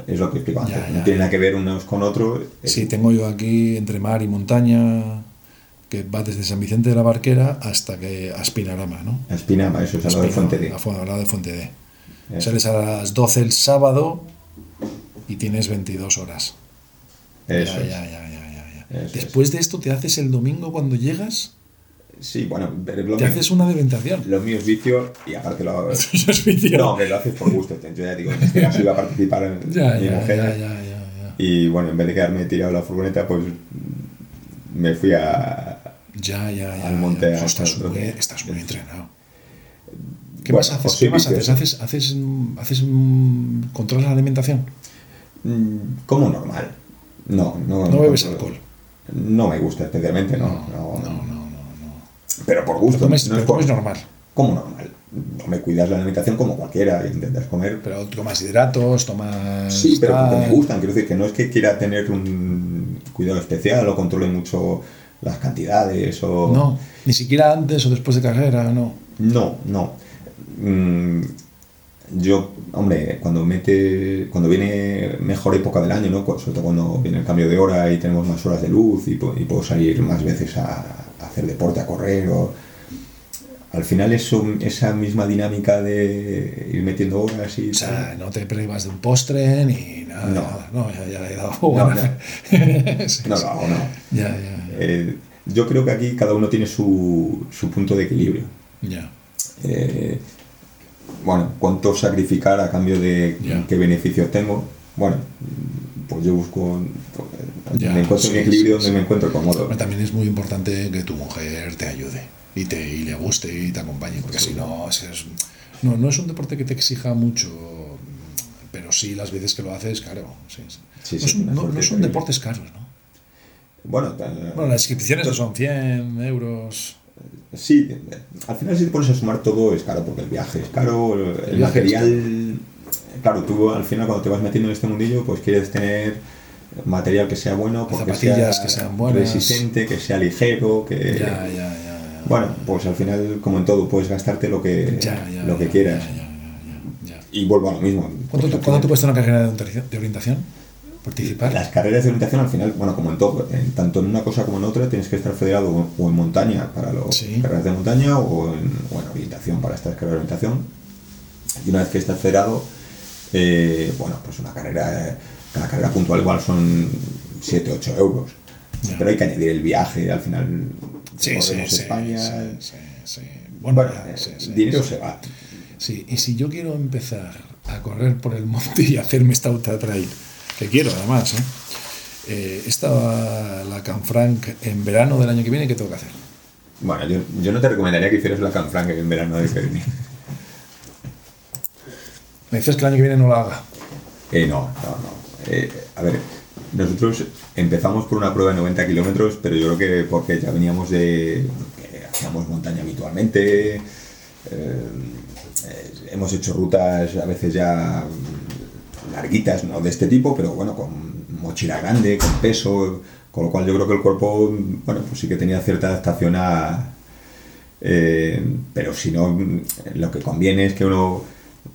es lo que explico antes. No tiene nada que ver unos con otros. Sí, tengo yo aquí entre mar y montaña, que va desde San Vicente de la Barquera hasta que a Espinarama, ¿no? Espinama, eso es al lado de Fuente D. A al lado de Fuente D. Sales a las 12 el sábado y tienes 22 horas. Eso ya, es. ya, ya, ya, ya, ya. Eso Después de esto te haces el domingo cuando llegas, Sí, bueno, pero lo te mío, haces una delimitación. lo mío es vicio y aparte lo <laughs> es vicio. No, me lo haces por gusto. Yo ya digo, este caso iba a participar en <laughs> ya, mi ya, mujer. ya, ya, ya, ya. Y bueno, en vez de quedarme tirado en la furgoneta, pues me fui a. Ya, ya, ya. Al monte estás, muy, estás muy entrenado. ¿Qué Bueno, más haces? pues ¿Qué más haces? ¿Haces, haces, haces mm, controlas la alimentación? Mm, Como normal. No, no. No bebes no- alcohol. No me gusta especialmente, no. no, no, no, no. Pero por Pero gusto. comes, no pero es por- normal. Como normal. No me cuidas la alimentación como cualquiera, intentas comer. Pero tomas hidratos, tomas. Sí, pero tal. me gustan. Quiero decir que no es que quiera tener un cuidado especial o controle mucho las cantidades o. No, ni siquiera antes o después de carrera, no. No, no. Mm, yo, hombre, cuando mete, cuando viene mejor época del año, ¿no? Sobre todo cuando viene el cambio de hora y tenemos más horas de luz y, pu- y puedo salir más veces a, a hacer deporte, a correr o... Al final eso, esa misma dinámica de ir metiendo horas y O sea, no te privas de un postre ni nada. No. nada. No, ya, ya le he dado No, buena <laughs> no. Sí, no sí. no. Ya, ya, ya. Eh, yo creo que aquí cada uno tiene su, su punto de equilibrio. ya. Eh, bueno, cuánto sacrificar a cambio de qué beneficios tengo. Bueno, pues yo busco, Ya, me encuentro sí, un equilibrio donde sí. me encuentro cómodo. También es muy importante que tu mujer te ayude y, te, y le guste y te acompañe, porque si no, es, no, no es un deporte que te exija mucho, pero sí las veces que lo haces, claro. No, son, no- son deportes caros, ¿no? Bueno, Bueno, las inscripciones son 100 euros. Sí, al final si te pones a sumar todo es caro, porque el viaje es caro, el, El viaje es material... Claro, tú al final cuando te vas metiendo en este mundillo, pues quieres tener material que sea bueno, porque Zapatillas sea que sean buenas. resistente, que sea ligero, que... Ya, ya, ya. Bueno, pues al final, como en todo, puedes gastarte lo que, lo que quieras. Y vuelvo a lo mismo. ¿Cuánto, Pues cuánto te cuesta una carrera de orientación? ¿Participar? Las carreras de orientación al final, bueno, como en todo, en- tanto en una cosa como en otra, tienes que estar federado o, o en montaña para las Sí. carreras de montaña o en, orientación para estas carreras de orientación. Y una vez que estás federado, eh, bueno, pues una carrera, cada carrera puntual igual son 7, 8 euros. Pero hay que añadir el viaje, al final Sí, sí, sí, España. sí, sí. Bueno, Bueno, eh, dinero se va. Sí, y si yo quiero empezar a correr por el monte y hacerme esta ultra trail, que quiero además, ¿eh? Eh, esta la Canfranc en verano del año que viene, ¿qué tengo que hacer? Bueno, yo, yo no te recomendaría que hicieras la Canfranc en verano de que viene. <laughs> Me dices que el año que viene no la haga. Eh, no, no, no. Eh, a ver, nosotros empezamos por una prueba de 90 kilómetros, pero yo creo que porque ya veníamos de que hacíamos montaña habitualmente, eh, eh, hemos hecho rutas a veces ya larguitas, no de este tipo, pero bueno, con mochila grande, con peso, con lo cual yo creo que el cuerpo, bueno, pues sí que tenía cierta adaptación a... eh, pero si no, lo que conviene es que uno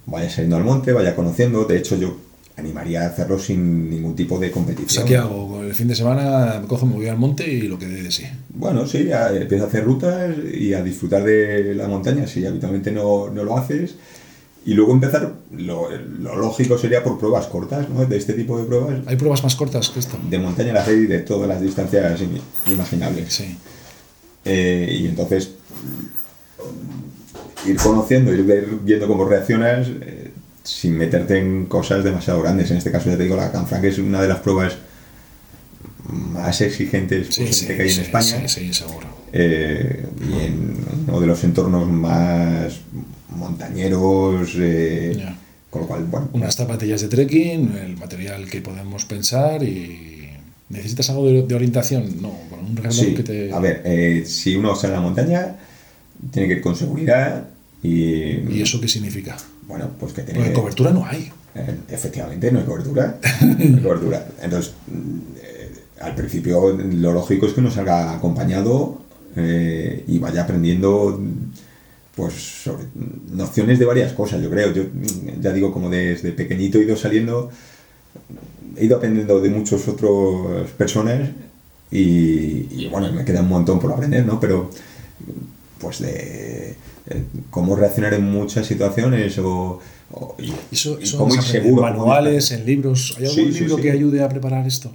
vaya saliendo al monte, vaya conociendo. De hecho, yo animaría a hacerlo sin ningún tipo de O competición. sea, ¿qué hago? El fin de semana me cojo, me voy al monte y lo que dé de sí. Bueno, sí, a- empieza a hacer rutas y a disfrutar de la montaña si habitualmente no, no lo haces. Y luego empezar, lo, lo lógico sería por pruebas cortas, ¿no? De este tipo de pruebas. ¿Hay pruebas más cortas que esto? De montaña las hay de todas las distancias im- imaginables. Sí. Eh, y entonces ir conociendo, ir viendo cómo reaccionas eh, sin meterte en cosas demasiado grandes. En este caso, ya te digo, la Canfranc es una de las pruebas más exigentes Sí, sí, que hay en España. sí, sí, seguro. Eh, y en uno de los entornos más montañeros. eh. Con lo cual, bueno, Unas zapatillas de trekking, el material que podemos pensar y... ¿Necesitas algo de, de orientación? No, con un reloj Sí, que te... a ver, eh, si uno sale a la montaña, tiene que ir con seguridad y, ¿Y eso qué significa? bueno, pues que tiene Porque que- cobertura no hay. Eh, efectivamente, no hay cobertura. <laughs> No hay cobertura. Entonces, eh, al principio lo lógico es que uno salga acompañado eh, y vaya aprendiendo pues sobre nociones de varias cosas, yo creo. Yo ya digo, como desde pequeñito he ido saliendo, he ido aprendiendo de muchas otras personas y, y, bueno, me queda un montón por aprender, ¿no? Pero pues de eh, cómo reaccionar en muchas situaciones o, o- y, Eso, y cómo ir en seguro. cómo manuales, en libros. ¿Hay algún Sí, sí, libro sí. que ayude a preparar esto?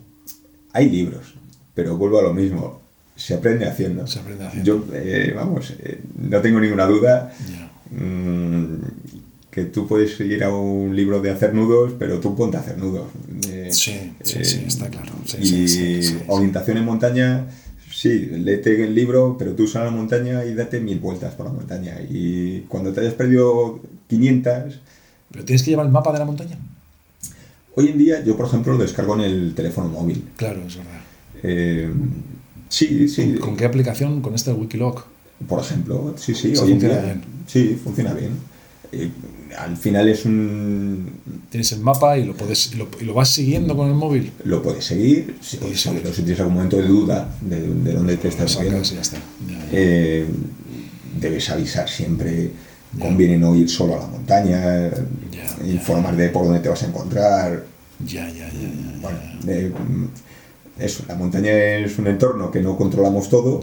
Hay libros, pero vuelvo a lo mismo. Se aprende haciendo. Se aprende haciendo. Yo, eh, vamos, eh, no tengo ninguna duda mm, que tú puedes ir a un libro de hacer nudos, pero tú ponte a hacer nudos. Eh, Sí, sí, eh, sí, está claro. Sí, y sí, sí, sí, sí. orientación en montaña, sí, léete el libro, pero tú sal a la montaña y date mil vueltas por la montaña. Y cuando te hayas perdido 500, Pero tienes que llevar el mapa de la montaña. hoy en día yo, por ejemplo, lo descargo en el teléfono móvil. Claro, es verdad. Eh, sí, sí. ¿Con qué aplicación? Con este Wikiloc. Por ejemplo, sí, sí, hoy funciona día. bien. Sí, funciona bien. Eh, al final es un. Tienes el mapa y lo, puedes, y lo, y lo vas siguiendo con el móvil. Lo puedes seguir, si, Puedes sobre todo si tienes algún momento de duda de, de dónde te estás moviendo. ya está. Ya, ya. Eh, debes avisar siempre. Conviene no ir solo a la montaña, informar de por dónde te vas a encontrar. ya, ya, ya. Bueno, mm, eso, la montaña es un entorno que no controlamos todo,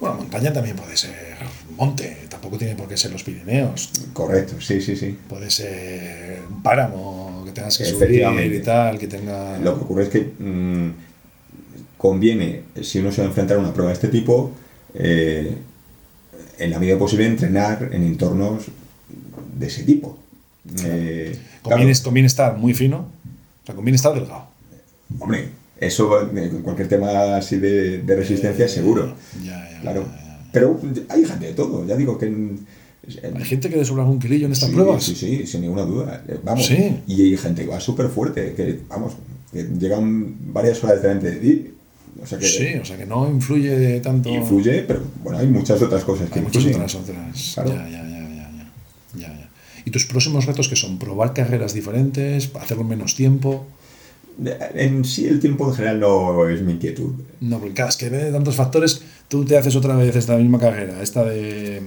Bueno, montaña también puede ser monte. Tampoco tiene por qué ser los Pirineos. correcto, sí, sí, sí. Puede ser un páramo que tengas que subir y tal, que tenga... Lo que ocurre es que mm, conviene, si uno se va a enfrentar a una prueba de este tipo, eh, en la medida posible entrenar en entornos de ese tipo. Eh, Conviene, claro, conviene estar muy fino, o sea, conviene estar delgado. hombre, eso eh, en cualquier tema así de, de resistencia seguro. Ya, ya, Claro. ya. Pero hay gente de todo, ya digo que en- en- Hay gente que le sobra algún kilillo en estas sí, pruebas. Sí, sí, sin ninguna duda. Eh, Vamos. Sí. Y hay gente que va súper fuerte, que vamos, que llegan varias horas delante de ti. O sea que Sí, o sea que no influye tanto. influye, pero bueno, hay muchas otras cosas que Hay muchas influyen. otras, otras. Claro. Ya, ya, ya, ya, ya, ya, ya. ¿Y tus próximos retos que son? ¿Probar carreras diferentes? ¿Hacerlo en menos tiempo? En sí el tiempo en general no es mi inquietud. No, porque claro, es que de tantos factores, tú te haces otra vez esta misma carrera, esta de,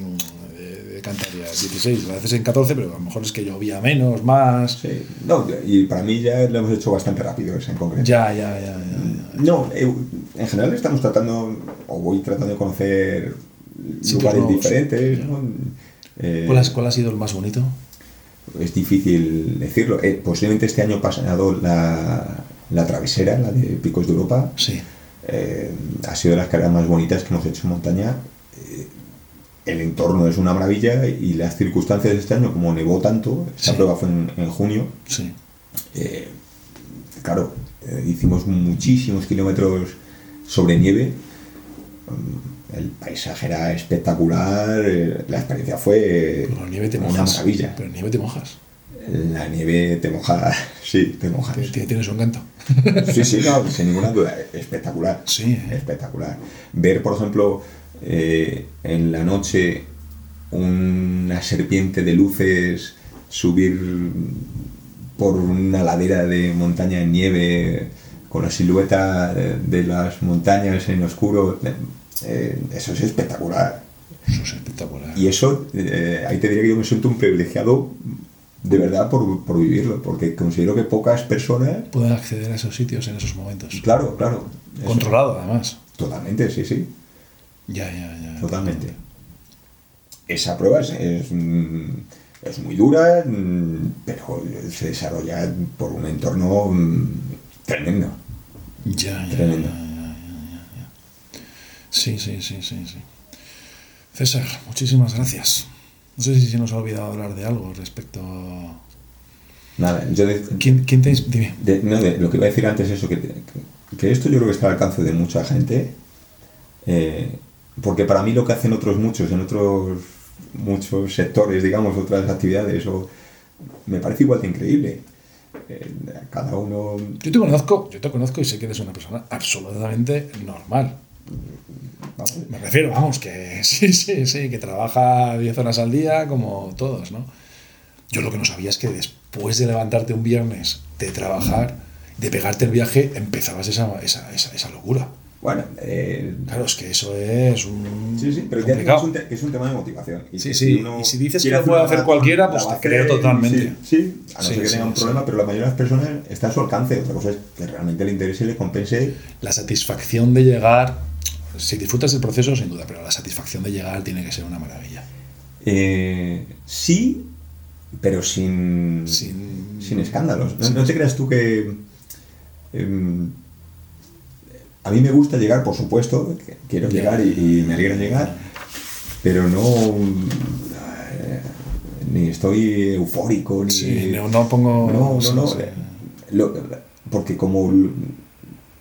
de, de Cantabria, 16, la haces en 14, pero a lo mejor es que llovía menos, más. Sí. No, y para mí ya lo hemos hecho bastante rápido esa en concreto. Ya, ya, ya, ya. ya. No, eh, en general estamos tratando, o voy tratando de conocer lugares diferentes. ¿no? Eh, ¿Cuál, has- cuál ha sido el más bonito? Es difícil decirlo. Eh, posiblemente este año pasado la, la travesera, la de Picos de Europa, Sí. eh, ha sido de las carreras más bonitas que hemos hecho en montaña. Eh, el entorno es una maravilla y las circunstancias de este año, como nevó tanto, esta Sí. prueba fue en, en junio, Sí. claro, hicimos muchísimos kilómetros sobre nieve. El paisaje era espectacular, eh, la experiencia fue Pero la nieve te una mojas. maravilla. Pero nieve te mojas. La nieve te moja, <laughs> sí, te moja. Tiene, su encanto. Sí, sí, no, <laughs> sin ninguna duda, espectacular. Sí. Espectacular. Ver, por ejemplo, eh, en la noche una serpiente de luces subir por una ladera de montaña en nieve con la silueta de las montañas en oscuro, eh, eso es espectacular. Eso es espectacular. Y eso, eh, ahí te diría que yo me siento un privilegiado de verdad por, por vivirlo, porque considero que pocas personas... Pueden acceder a esos sitios en esos momentos. Claro, claro. eso. Controlado, además. Totalmente, sí, sí, Ya, ya, ya. totalmente. Esa prueba es, es, mm, es muy dura, mm, pero se desarrolla por un entorno mm, tremendo. Ya, ya, Tremendo. ya, ya. Sí, sí, sí, sí, sí. César, muchísimas gracias. No sé si se nos ha olvidado hablar de algo respecto a... Nada, yo de, ¿Quién, quién te... Dime. de- no, de- lo que iba a decir antes es eso, que, que- que esto yo creo que está al alcance de mucha gente, eh, porque para mí lo que hacen otros muchos, en otros muchos sectores, digamos, otras actividades, o, me parece igual de increíble. Eh, cada uno Yo te conozco, yo te conozco y sé que eres una persona absolutamente normal. Vamos, Me refiero, vamos, que <laughs> sí, sí, sí, que trabaja 10 horas al día como todos, ¿no? Yo lo que no sabía es que después de levantarte un viernes, de trabajar, de pegarte el viaje, empezabas esa, esa, esa, esa locura. Bueno, eh, Claro, es que eso es un sí, sí, pero complicado. es un, te- es un tema de motivación. Y Sí, sí, uno y si dices que lo puede hacer cualquiera, pues te creo totalmente. Sí, sí, a no Sí, ser que sí, tenga un sí. problema, pero la mayoría de las personas está a su alcance. Otra cosa es que realmente le interese y le compense. La satisfacción de llegar, si disfrutas del proceso, sin duda, pero la satisfacción de llegar tiene que ser una maravilla. Eh, sí, pero sin, Sin- sin escándalos. No, sin- no te creas tú que... em, a mí me gusta llegar, por supuesto, quiero llegar y, y me alegra llegar, pero no... eh, ni estoy eufórico, ni... Sí, no, no pongo... No, no, no. lo- porque como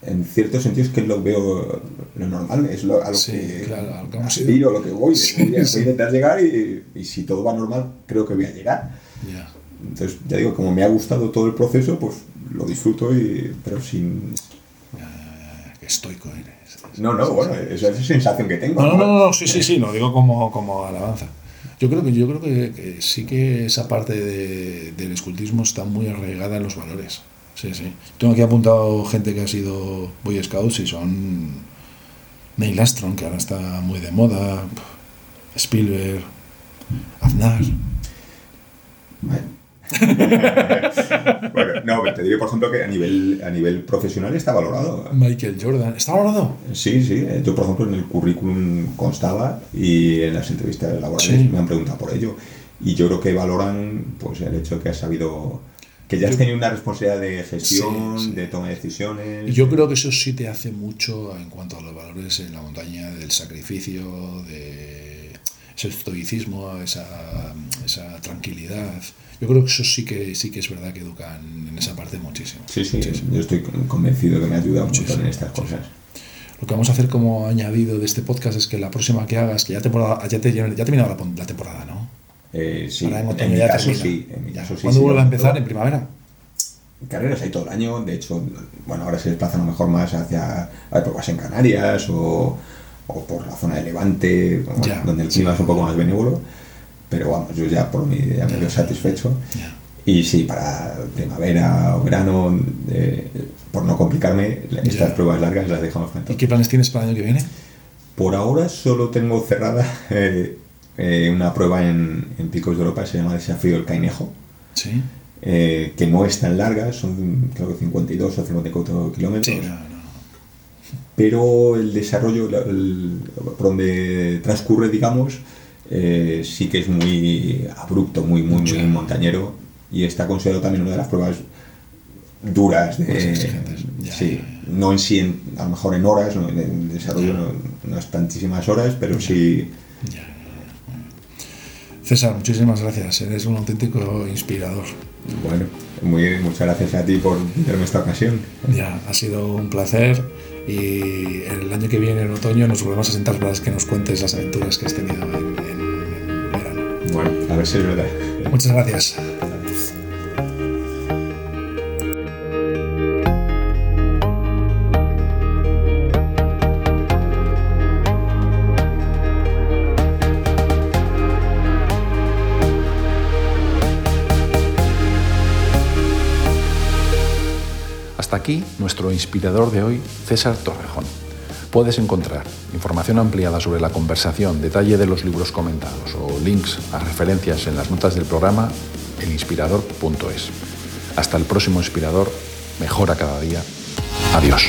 en cierto sentido es que lo veo lo normal, es lo, a lo Sí, que claro, a lo que aspiro, a lo que voy. Sí, voy, a, voy a sí. intentar llegar y, y si todo va normal, creo que voy a llegar. Ya. Entonces, ya digo, como me ha gustado todo el proceso, pues lo disfruto, y, pero sin... Ya, ya, ya, qué estoico eres. No, no, bueno, esa es la sensación que tengo. No, no, no, no, sí, sí, sí, <laughs> lo digo como, como alabanza. Yo creo que yo creo que, que sí que esa parte de- del escultismo está muy arraigada en los valores. Sí, sí. Tengo aquí apuntado gente que ha sido Boy Scouts y son Neil Armstrong, que ahora está muy de moda, Spielberg, Aznar. Bueno. <laughs> no, te diré, por ejemplo, que a nivel, a nivel profesional está valorado. Michael Jordan. ¿Está valorado? Sí, sí. eh, Yo, por ejemplo, en el currículum constaba y en las entrevistas laborales Sí. me han preguntado por ello. Y yo creo que valoran pues el hecho de que has sabido que ya has tenido una responsabilidad de gestión, Sí, sí. de toma de decisiones. Yo creo que eso sí te hace mucho en cuanto a los valores en la montaña, del sacrificio, de ese estoicismo, esa, esa tranquilidad. Yo creo que eso sí que sí que es verdad que educan en esa parte muchísimo. Sí, sí, Muchísimo. yo estoy convencido que me ayuda mucho en estas cosas. Lo que vamos a hacer como añadido de este podcast es que la próxima que hagas, que ya, temporada, ya, te, ya ha terminado la temporada, ¿no? Eh, sí, Ahora en mi caso sí. En mi caso sí. ¿Cuándo sí, vuelve a empezar? ¿En primavera? carreras hay todo el año, de hecho, bueno, ahora se desplazan a lo mejor más hacia pruebas en Canarias o, o por la zona de Levante, bueno, donde el sí. clima es un poco más benévolo, pero vamos, yo ya por mí ya me veo satisfecho. Y sí, para primavera o verano, eh, por no complicarme, estas pruebas largas las dejamos para ¿Y entonces. qué planes tienes para el año que viene? Por ahora solo tengo cerrada <laughs> eh, eh, una prueba en, en Picos de Europa, se llama Desafío el Cainejo, Sí. eh, que no es tan larga, son creo que 52 o 54 kilómetros. Sí, no, no. pero el desarrollo, el- por donde transcurre, digamos, eh, sí que es muy abrupto, muy, muy, muy montañero y está considerado también una de las pruebas duras de, exigentes. Ya, sí, ya, ya. no en sí, en- a lo mejor en horas, no, en desarrollo no, no es tantísimas horas, pero sí, César, muchísimas gracias. Eres un auténtico inspirador. bueno, muy, muchas gracias a ti por darme esta ocasión. Ya, ha sido un placer y el año que viene, en otoño, nos volvemos a sentar para que nos cuentes las aventuras que has tenido en, en- en verano. Bueno, a ver si es verdad. Muchas gracias. Hasta aquí nuestro inspirador de hoy, César Torrejón. Puedes encontrar información ampliada sobre la conversación, detalle de los libros comentados o links a referencias en las notas del programa en inspirador.es. Hasta el próximo inspirador, mejora cada día. Adiós.